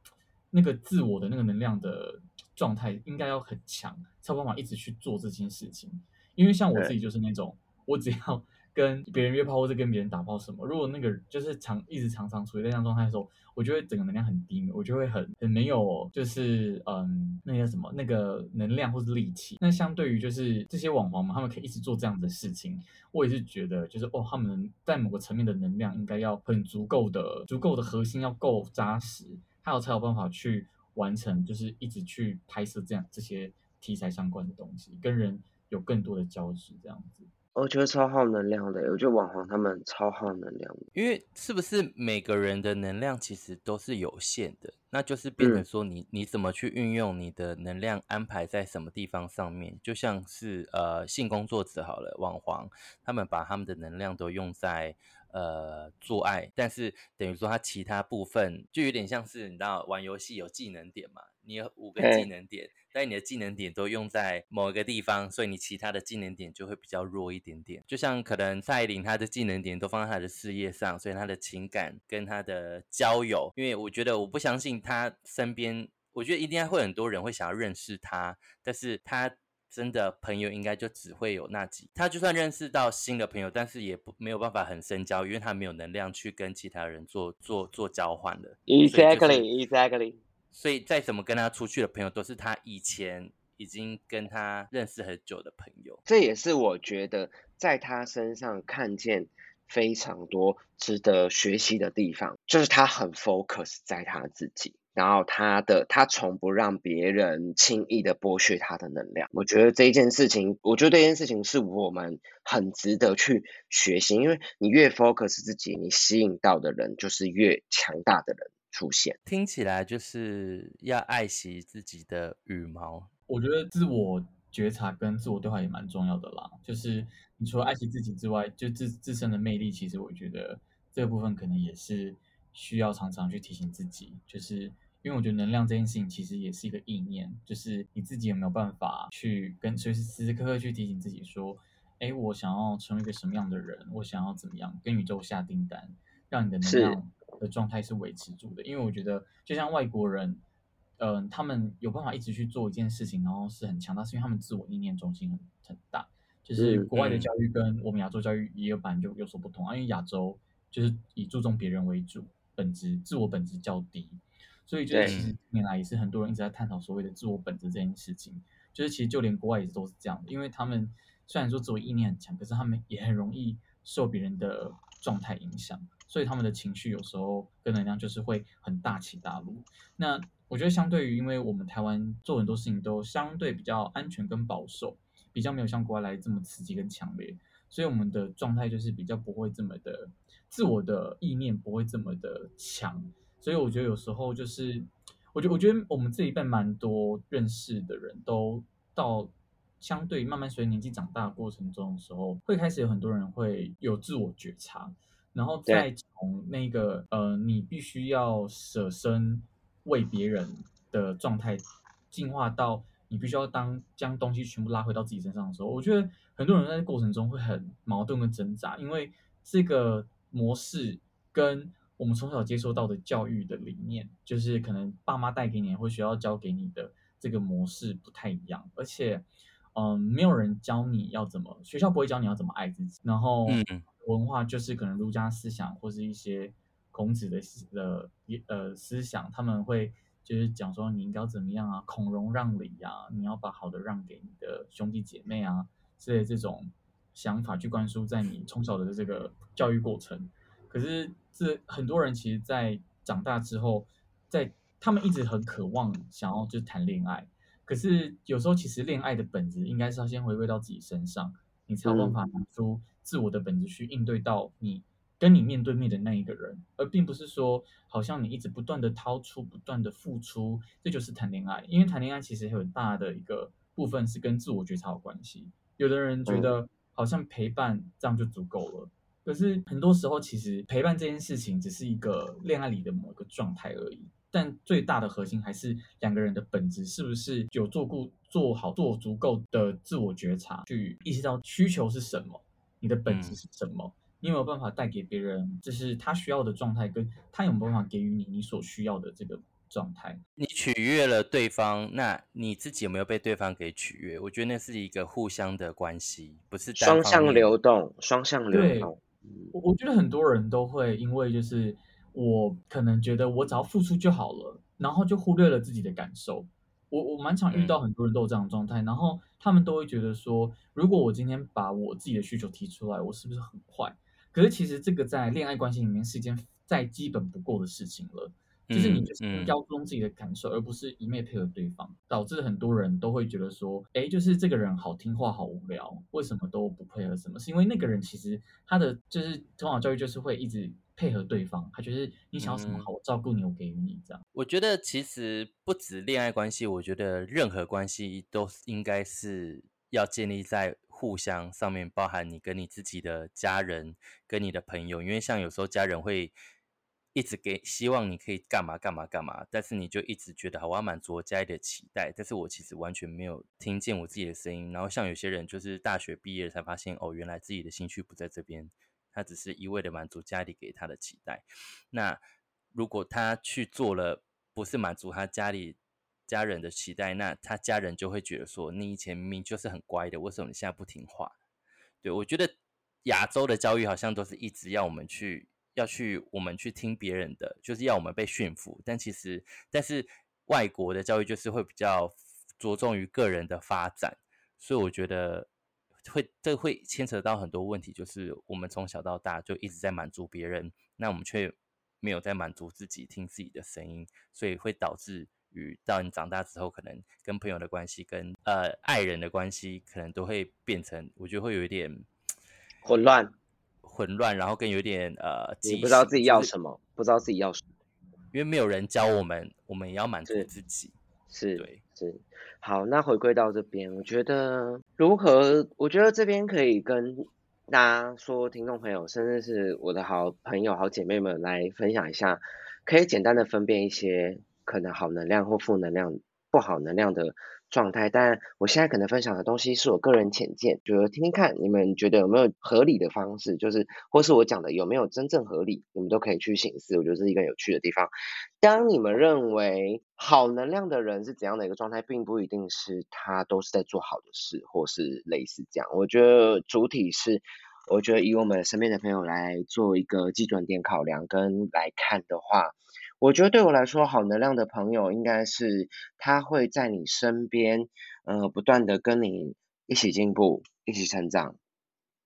那个自我的那个能量的状态应该要很强，才有办法一直去做这件事情。因为像我自己就是那种，我只要。跟别人约炮或者跟别人打炮什么，如果那个就是常一直常常处于那样状态的时候，我就会整个能量很低，我就会很很没有，就是嗯，那个什么那个能量或是力气。那相对于就是这些网红嘛，他们可以一直做这样子的事情，我也是觉得就是哦，他们在某个层面的能量应该要很足够的，足够的核心要够扎实，还有才有办法去完成，就是一直去拍摄这样这些题材相关的东西，跟人有更多的交织这样子。我觉得超耗能量的，我觉得网红他们超耗能量的，因为是不是每个人的能量其实都是有限的，那就是变成说你你怎么去运用你的能量安排在什么地方上面，就像是呃性工作者好了，网黄他们把他们的能量都用在呃做爱，但是等于说他其他部分就有点像是你知道玩游戏有技能点嘛，你有五个技能点。但你的技能点都用在某一个地方，所以你其他的技能点就会比较弱一点点。就像可能蔡依林她的技能点都放在她的事业上，所以她的情感跟她的交友，因为我觉得我不相信她身边，我觉得一定会很多人会想要认识她，但是她真的朋友应该就只会有那几。她就算认识到新的朋友，但是也不没有办法很深交，因为她没有能量去跟其他人做做做交换的。Exactly，exactly。所以再怎么跟他出去的朋友，都是他以前已经跟他认识很久的朋友。这也是我觉得在他身上看见非常多值得学习的地方，就是他很 focus 在他自己，然后他的他从不让别人轻易的剥削他的能量。我觉得这一件事情，我觉得这件事情是我们很值得去学习，因为你越 focus 自己，你吸引到的人就是越强大的人。出现听起来就是要爱惜自己的羽毛。我觉得自我觉察跟自我对话也蛮重要的啦。就是你除了爱惜自己之外，就自自身的魅力，其实我觉得这个部分可能也是需要常常去提醒自己。就是因为我觉得能量这件事情其实也是一个意念，就是你自己有没有办法去跟随时时时刻刻去提醒自己说，哎，我想要成为一个什么样的人？我想要怎么样跟宇宙下订单，让你的能量。的状态是维持住的，因为我觉得就像外国人，嗯，他们有办法一直去做一件事情，然后是很强大，是因为他们自我意念中心很很大。就是国外的教育跟我们亚洲教育也有本来就有所不同啊，因为亚洲就是以注重别人为主，本质自我本质较低，所以就是其实年来也是很多人一直在探讨所谓的自我本质这件事情。就是其实就连国外也都是这样的，因为他们虽然说自我意念很强，可是他们也很容易受别人的状态影响。所以他们的情绪有时候跟能量就是会很大起大落。那我觉得相对于，因为我们台湾做很多事情都相对比较安全跟保守，比较没有像国外来这么刺激跟强烈，所以我们的状态就是比较不会这么的自我的意念不会这么的强。所以我觉得有时候就是，我觉得我觉得我们这一辈蛮多认识的人都到相对慢慢随年纪长大过程中的时候，会开始有很多人会有自我觉察。然后再从那个呃，你必须要舍身为别人的状态，进化到你必须要当将东西全部拉回到自己身上的时候，我觉得很多人在过程中会很矛盾跟挣扎，因为这个模式跟我们从小接受到的教育的理念，就是可能爸妈带给你或学校教给你的这个模式不太一样，而且嗯，没有人教你要怎么，学校不会教你要怎么爱自己，然后。文化就是可能儒家思想或是一些孔子的的呃思想，他们会就是讲说你应该怎么样啊，孔融让梨啊，你要把好的让给你的兄弟姐妹啊，之类这种想法去灌输在你从小的这个教育过程。可是这很多人其实，在长大之后，在他们一直很渴望想要就是谈恋爱，可是有时候其实恋爱的本质应该是要先回归到自己身上，你才有办法拿出自我的本质去应对到你跟你面对面的那一个人，而并不是说好像你一直不断的掏出、不断的付出，这就是谈恋爱。因为谈恋爱其实很大的一个部分是跟自我觉察有关系。有的人觉得好像陪伴这样就足够了。可是很多时候，其实陪伴这件事情只是一个恋爱里的某一个状态而已。但最大的核心还是两个人的本质是不是有做过做好做足够的自我觉察，去意识到需求是什么，你的本质是什么，你有没有办法带给别人就是他需要的状态，跟他有没有办法给予你你所需要的这个状态？你取悦了对方，那你自己有没有被对方给取悦？我觉得那是一个互相的关系，不是双向流动，双向流动。我我觉得很多人都会因为就是我可能觉得我只要付出就好了，然后就忽略了自己的感受。我我蛮常遇到很多人都有这样的状态，然后他们都会觉得说，如果我今天把我自己的需求提出来，我是不是很坏？可是其实这个在恋爱关系里面是一件再基本不过的事情了。就是你就是要注重自己的感受，而不是一昧配合对方，导致很多人都会觉得说，哎，就是这个人好听话，好无聊，为什么都不配合？什么？是因为那个人其实他的就是从小教育就是会一直配合对方，他觉得你想要什么好，我照顾你，我给予你这样。我觉得其实不止恋爱关系，我觉得任何关系都应该是要建立在互相上面，包含你跟你自己的家人，跟你的朋友，因为像有时候家人会。一直给希望你可以干嘛干嘛干嘛，但是你就一直觉得好，我要满足我家里的期待，但是我其实完全没有听见我自己的声音。然后像有些人就是大学毕业才发现，哦，原来自己的兴趣不在这边，他只是一味的满足家里给他的期待。那如果他去做了，不是满足他家里家人的期待，那他家人就会觉得说，你以前明明就是很乖的，为什么你现在不听话？对我觉得亚洲的教育好像都是一直要我们去。要去我们去听别人的，就是要我们被驯服。但其实，但是外国的教育就是会比较着重于个人的发展，所以我觉得会这会牵扯到很多问题，就是我们从小到大就一直在满足别人，那我们却没有在满足自己，听自己的声音，所以会导致于到你长大之后，可能跟朋友的关系、跟呃爱人的关系，可能都会变成，我觉得会有一点混乱。混乱，然后跟有点呃，你不知道自己要什么，不知道自己要什么，因为没有人教我们，我们也要满足自己。是，对，是。好，那回归到这边，我觉得如何？我觉得这边可以跟大家说，听众朋友，甚至是我的好朋友、好姐妹们来分享一下，可以简单的分辨一些可能好能量或负能量、不好能量的。状态，但我现在可能分享的东西是我个人浅见，就是听听看你们觉得有没有合理的方式，就是或是我讲的有没有真正合理，你们都可以去醒思。我觉得是一个有趣的地方。当你们认为好能量的人是怎样的一个状态，并不一定是他都是在做好的事，或是类似这样。我觉得主体是，我觉得以我们身边的朋友来做一个基准点考量跟来看的话。我觉得对我来说，好能量的朋友应该是他会在你身边，呃，不断的跟你一起进步，一起成长。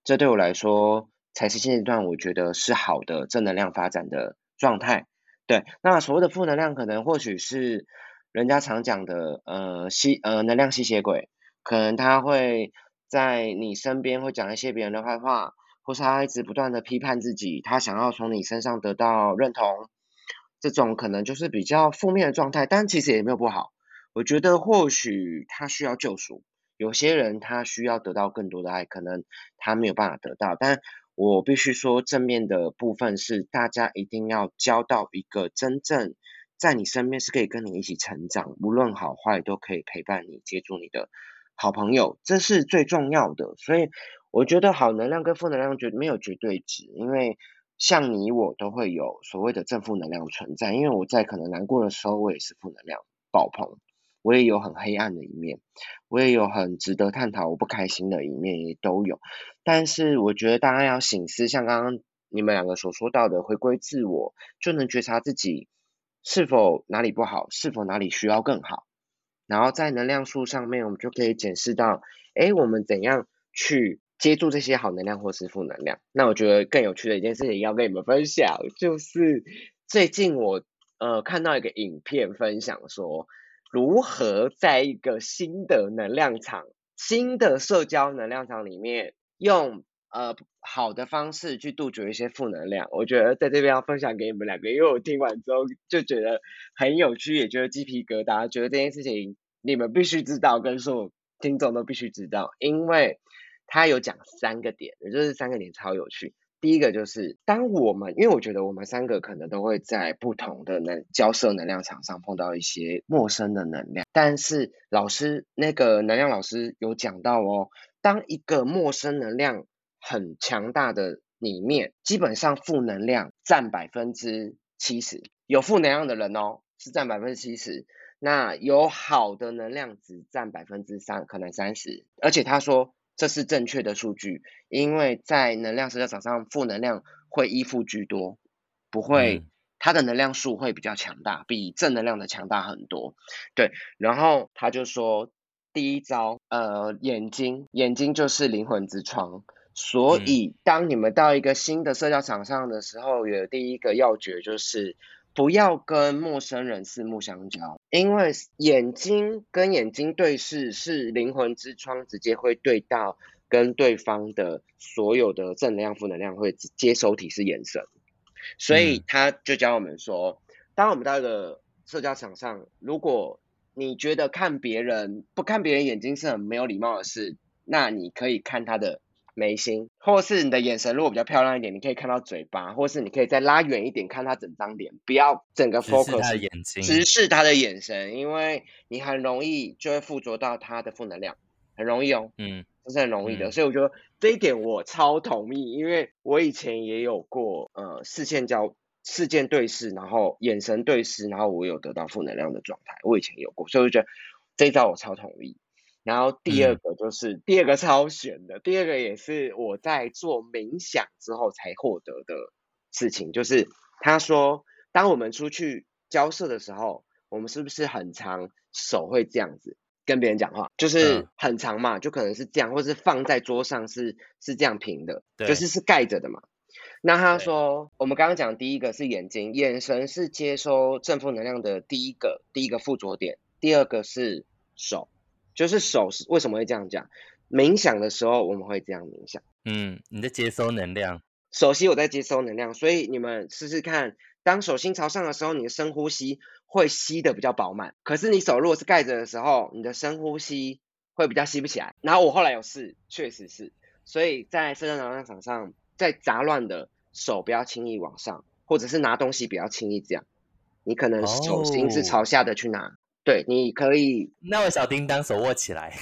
这对我来说才是现阶段我觉得是好的正能量发展的状态。对，那所谓的负能量，可能或许是人家常讲的，呃，吸呃能量吸血鬼，可能他会在你身边会讲一些别人的坏话，或是他一直不断的批判自己，他想要从你身上得到认同。这种可能就是比较负面的状态，但其实也没有不好。我觉得或许他需要救赎，有些人他需要得到更多的爱，可能他没有办法得到。但我必须说，正面的部分是大家一定要交到一个真正在你身边是可以跟你一起成长，无论好坏都可以陪伴你、接住你的好朋友，这是最重要的。所以我觉得好能量跟负能量绝没有绝对值，因为。像你我都会有所谓的正负能量存在，因为我在可能难过的时候，我也是负能量爆棚，我也有很黑暗的一面，我也有很值得探讨我不开心的一面，也都有。但是我觉得大家要醒思，像刚刚你们两个所说到的，回归自我，就能觉察自己是否哪里不好，是否哪里需要更好。然后在能量树上面，我们就可以检视到，哎，我们怎样去。接住这些好能量或是负能量，那我觉得更有趣的一件事情要跟你们分享，就是最近我呃看到一个影片分享说，如何在一个新的能量场、新的社交能量场里面，用呃好的方式去杜绝一些负能量。我觉得在这边要分享给你们两个，因为我听完之后就觉得很有趣，也觉得鸡皮疙瘩，觉得这件事情你们必须知道，跟所有听众都必须知道，因为他有讲三个点，也就是三个点超有趣。第一个就是当我们，因为我觉得我们三个可能都会在不同的能交涉能量场上碰到一些陌生的能量，但是老师那个能量老师有讲到哦，当一个陌生能量很强大的里面，基本上负能量占百分之七十，有负能量的人哦是占百分之七十，那有好的能量只占百分之三，可能三十，而且他说。这是正确的数据，因为在能量社交场上，负能量会依附居多，不会它的能量数会比较强大，比正能量的强大很多。对，然后他就说，第一招，呃，眼睛，眼睛就是灵魂之窗，所以当你们到一个新的社交场上的时候，有第一个要诀就是。不要跟陌生人四目相交，因为眼睛跟眼睛对视是灵魂之窗，直接会对到跟对方的所有的正能量、负能量会接收体是眼神，所以他就教我们说，当我们到一个社交场上，如果你觉得看别人不看别人眼睛是很没有礼貌的事，那你可以看他的。眉心，或是你的眼神如果比较漂亮一点，你可以看到嘴巴，或是你可以再拉远一点看他整张脸，不要整个 focus 眼睛，直视他的眼神，因为你很容易就会附着到他的负能量，很容易哦，嗯，这是很容易的，所以我觉得这一点我超同意，因为我以前也有过呃视线交视线对视，然后眼神对视，然后我有得到负能量的状态，我以前有过，所以我觉得这一招我超同意。然后第二个就是第二个超玄的，第二个也是我在做冥想之后才获得的事情，就是他说，当我们出去交涉的时候，我们是不是很长手会这样子跟别人讲话，就是很长嘛，就可能是这样，或是放在桌上是是这样平的，就是是盖着的嘛。那他说，我们刚刚讲第一个是眼睛，眼神是接收正负能量的第一个第一个附着点，第二个是手。就是手是为什么会这样讲？冥想的时候我们会这样冥想。嗯，你在接收能量。手心我在接收能量，所以你们试试看，当手心朝上的时候，你的深呼吸会吸的比较饱满。可是你手如果是盖着的时候，你的深呼吸会比较吸不起来。然后我后来有试，确实是。所以在社交能量场上，在杂乱的手不要轻易往上，或者是拿东西不要轻易这样。你可能手心是朝下的去拿。对，你可以 [LAUGHS] 那位小叮当手握起来，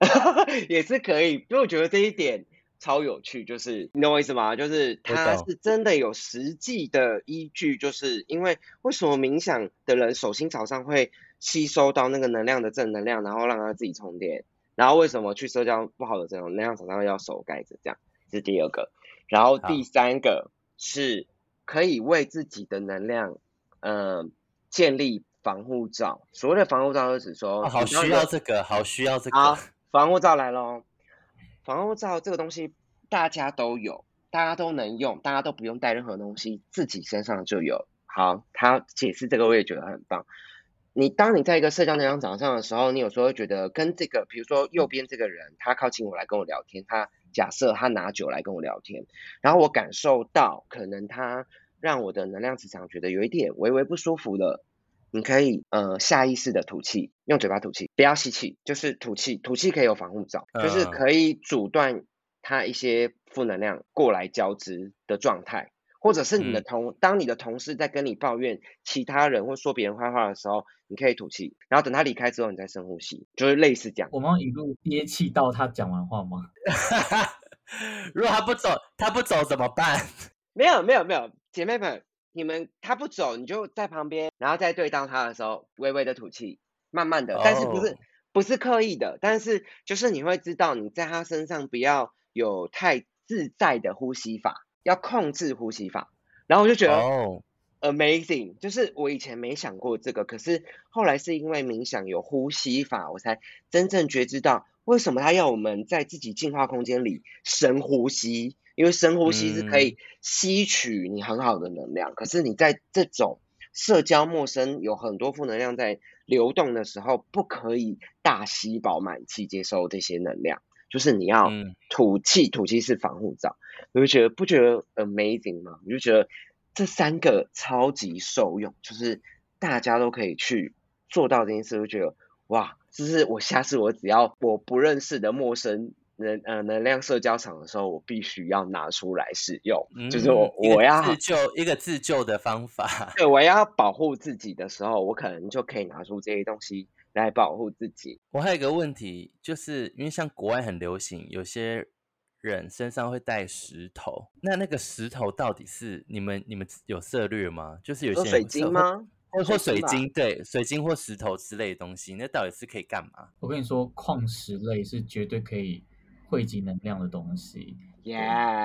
[LAUGHS] 也是可以。因为我觉得这一点超有趣，就是你懂我意思吗？就是它是真的有实际的依据，就是因为为什么冥想的人手心朝上会吸收到那个能量的正能量，然后让他自己充电。然后为什么去社交不好的这种能量场上要手盖着？这样是第二个。然后第三个是可以为自己的能量，嗯，建立。防护罩，所谓的防护罩就是指说，好需要这个，好需要这个。好，防护罩来喽。防护罩这个东西大家都有，大家都能用，大家都不用带任何东西，自己身上就有。好，他解释这个我也觉得很棒。你当你在一个社交能量场上的时候，你有时候会觉得跟这个，比如说右边这个人，他靠近我来跟我聊天，他假设他拿酒来跟我聊天，然后我感受到可能他让我的能量磁场觉得有一点微微不舒服了。你可以呃下意识的吐气，用嘴巴吐气，不要吸气，就是吐气。吐气可以有防护罩，就是可以阻断它一些负能量过来交织的状态，或者是你的同当你的同事在跟你抱怨其他人或说别人坏话的时候，你可以吐气，然后等他离开之后，你再深呼吸，就是类似这样。我们一路憋气到他讲完话吗？[LAUGHS] 如果他不走，他不走怎么办？[LAUGHS] 没有没有没有，姐妹们。你们他不走，你就在旁边，然后再对到他的时候，微微的吐气，慢慢的，但是不是不是刻意的，但是就是你会知道你在他身上不要有太自在的呼吸法，要控制呼吸法。然后我就觉得，amazing，就是我以前没想过这个，可是后来是因为冥想有呼吸法，我才真正觉知到为什么他要我们在自己净化空间里深呼吸。因为深呼吸是可以吸取你很好的能量，可是你在这种社交陌生有很多负能量在流动的时候，不可以大吸饱满气接收这些能量，就是你要嗯吐气，吐气是防护罩。你会觉得不觉得 amazing 吗？你就觉得这三个超级受用，就是大家都可以去做到这件事，就觉得哇，就是我下次我只要我不认识的陌生能呃能量社交场的时候，我必须要拿出来使用，就是我我要自救一个自救的方法。对我要保护自己的时候，我可能就可以拿出这些东西来保护自己。我还有一个问题，就是因为像国外很流行，有些人身上会带石头，那那个石头到底是你们你们有涉略吗？就是有些说水晶吗？或或水晶，对，水晶或石头之类的东西，那到底是可以干嘛？我跟你说，矿石类是绝对可以汇集能量的东西。耶、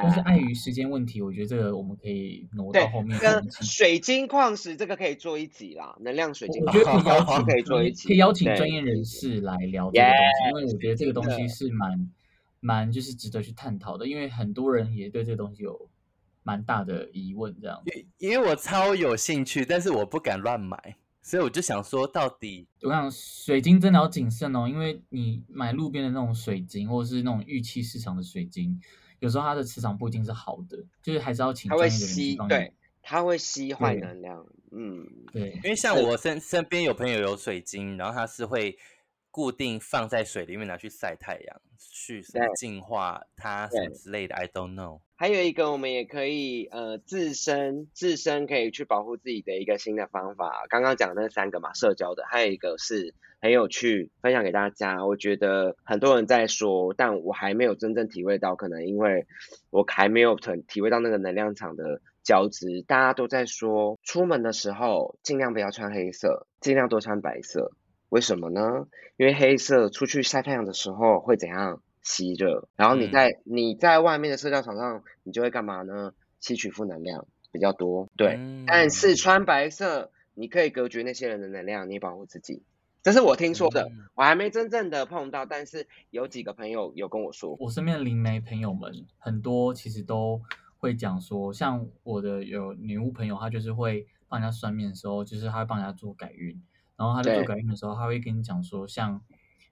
但是碍于时间问题，我觉得这个我们可以挪到后面跟。水晶矿石这个可以做一集啦，能量水晶我矿石觉得可以邀请可以做专一集，可以邀请专业人士来聊这个东西，因为我觉得这个东西是蛮蛮就是值得去探讨的，因为很多人也对这个东西有蛮大的疑问，这样因为我超有兴趣，但是我不敢乱买，所以我就想说，到底我想水晶真的要谨慎哦，因为你买路边的那种水晶，或者是那种玉器市场的水晶，有时候它的磁场不一定是好的，就是还是要请它会专业的人去吸，帮你。对，它会吸坏能量，嗯，对因为像我身身边有朋友有水晶，然后他是会固定放在水里面拿去晒太阳，去什么净化它什么之类的，I don't know。还有一个，我们也可以呃自身自身可以去保护自己的一个新的方法。刚刚讲的那三个嘛，社交的，还有一个是很有趣，分享给大家。我觉得很多人在说，但我还没有真正体会到，可能因为我还没有很体会到那个能量场的交织。大家都在说，出门的时候尽量不要穿黑色，尽量多穿白色。为什么呢？因为黑色出去晒太阳的时候会怎样？吸热，然后你嗯在、你在外面的社交场上，你就会干嘛呢？吸取负能量比较多，对。嗯但是穿白色，你可以隔绝那些人的能量，你保护自己。这是我听说的，嗯我还没真正的碰到，但是有几个朋友有跟我说，我身边的灵媒朋友们很多其实都会讲说，像我的有女巫朋友，她就是会帮人家算命的时候，就是她会帮人家做改运，然后他在做对。改运的时候，他会跟你讲说，像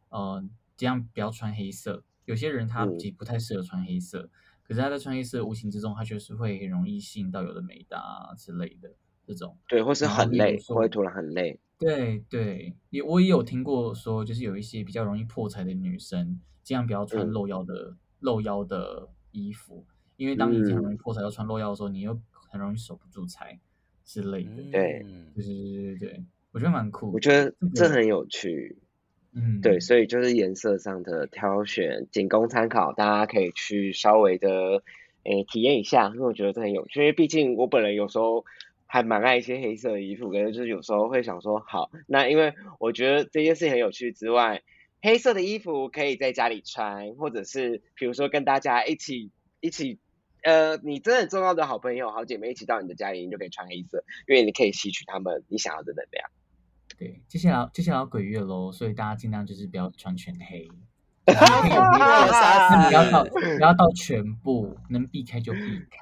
呃这样不要穿黑色，有些人他嗯。其实不太适合穿黑色，可是他在穿黑色无形之中，他就是会很容易吸引到有的没的啊之类的这种。对，或是。很累，说会突然很累，对对，也我也有听过说，就是有一些比较容易破财的女生，尽量不要穿嗯。露腰的、露腰的衣服，因为当你很容易嗯。破财要穿露腰的时候，你又很容易守不住财之类的。对。嗯对对对对对，我觉得蛮酷。我觉得这很有趣。嗯，对，所以就是颜色上的挑选，仅供参考，大家可以去稍微的诶体验一下，因为我觉得这很有趣。因为毕竟我本人有时候还蛮爱一些黑色的衣服，可是就是有时候会想说，好，那因为我觉得这件事情很有趣之外，黑色的衣服可以在家里穿，或者是比如说跟大家一起一起。呃，你真的重要的好朋友、好姐妹一起到你的家里，你就可以穿黑色，因为你可以吸取他们你想要的能量。对，接下来接下来要鬼月喽，所以大家尽量就是不要穿全黑 [LAUGHS] [LAUGHS] 杀不要到 [LAUGHS] 不要到全部，能避开就避开。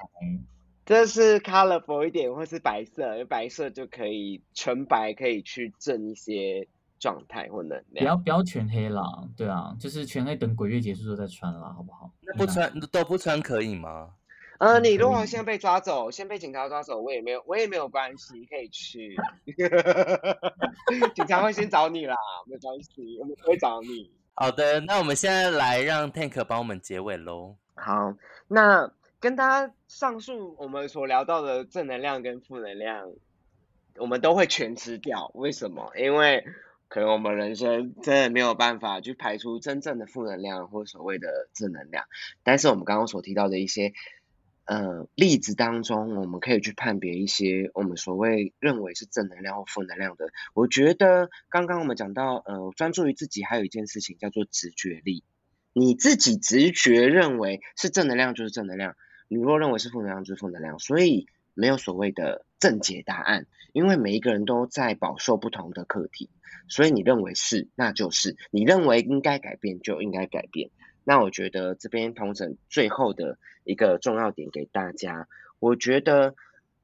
这是 colorful 一点，或是白色，因为白色就可以纯白，可以去正一些状态或能量。不要不要全黑啦，对啊，就是全黑等鬼月结束之后再穿啦，好不好？那不穿都不穿可以吗？呃，嗯你如果先被抓走，先被警察抓走，我也没有，我也没有关系，可以去。[LAUGHS] 警察会先找你啦，没关系，我们不会找你。好的，那我们现在来让 Tank 帮我们结尾喽。好，那跟大家上述我们所聊到的正能量跟负能量，我们都会全吃掉。为什么？因为可能我们人生真的没有办法去排除真正的负能量或所谓的正能量。但是我们刚刚所提到的一些呃例子当中，我们可以去判别一些我们所谓认为是正能量或负能量的。我觉得刚刚我们讲到呃专注于自己，还有一件事情叫做直觉力。你自己直觉认为是正能量就是正能量，你若认为是负能量就是负能量，所以没有所谓的正解答案，因为每一个人都在饱受不同的课题，所以你认为是那就是，你认为应该改变就应该改变。那我觉得这边同整最后的一个重要点给大家，我觉得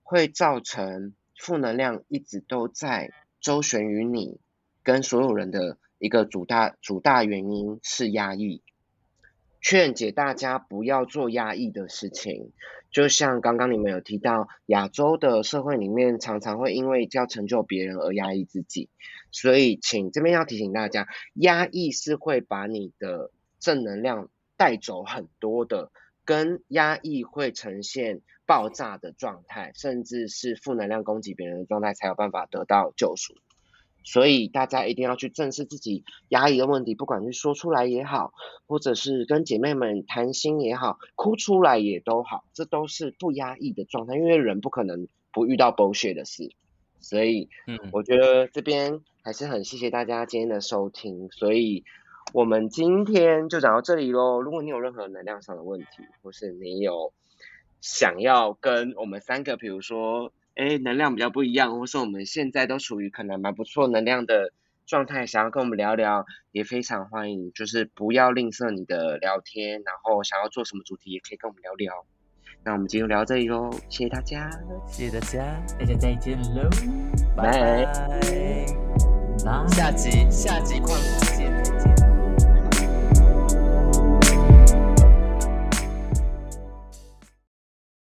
会造成负能量一直都在周旋于你跟所有人的一个主大主大原因是压抑。劝解大家不要做压抑的事情，就像刚刚你们有提到，亚洲的社会里面常常会因为要成就别人而压抑自己，所以请这边要提醒大家，压抑是会把你的正能量带走很多的，跟压抑会呈现爆炸的状态，甚至是负能量攻击别人的状态，才有办法得到救赎。所以大家一定要去正视自己压抑的问题，不管是说出来也好，或者是跟姐妹们谈心也好，哭出来也都好，这都是不压抑的状态。因为人不可能不遇到 bullshit 的事，所以，嗯，我觉得这边还是很谢谢大家今天的收听。所以我们今天就讲到这里喽。如果你有任何能量上的问题，或是你有想要跟我们三个，比如说。哎，能量比较不一样，或是我们现在都属于可能蛮不错能量的状态，想要跟我们聊聊，也非常欢迎。就是不要吝啬你的聊天，然后想要做什么主题，也可以跟我们聊聊。那我们今天聊到这里喽，谢谢大家，谢谢大家，大家再见喽，拜拜，下集下集况见。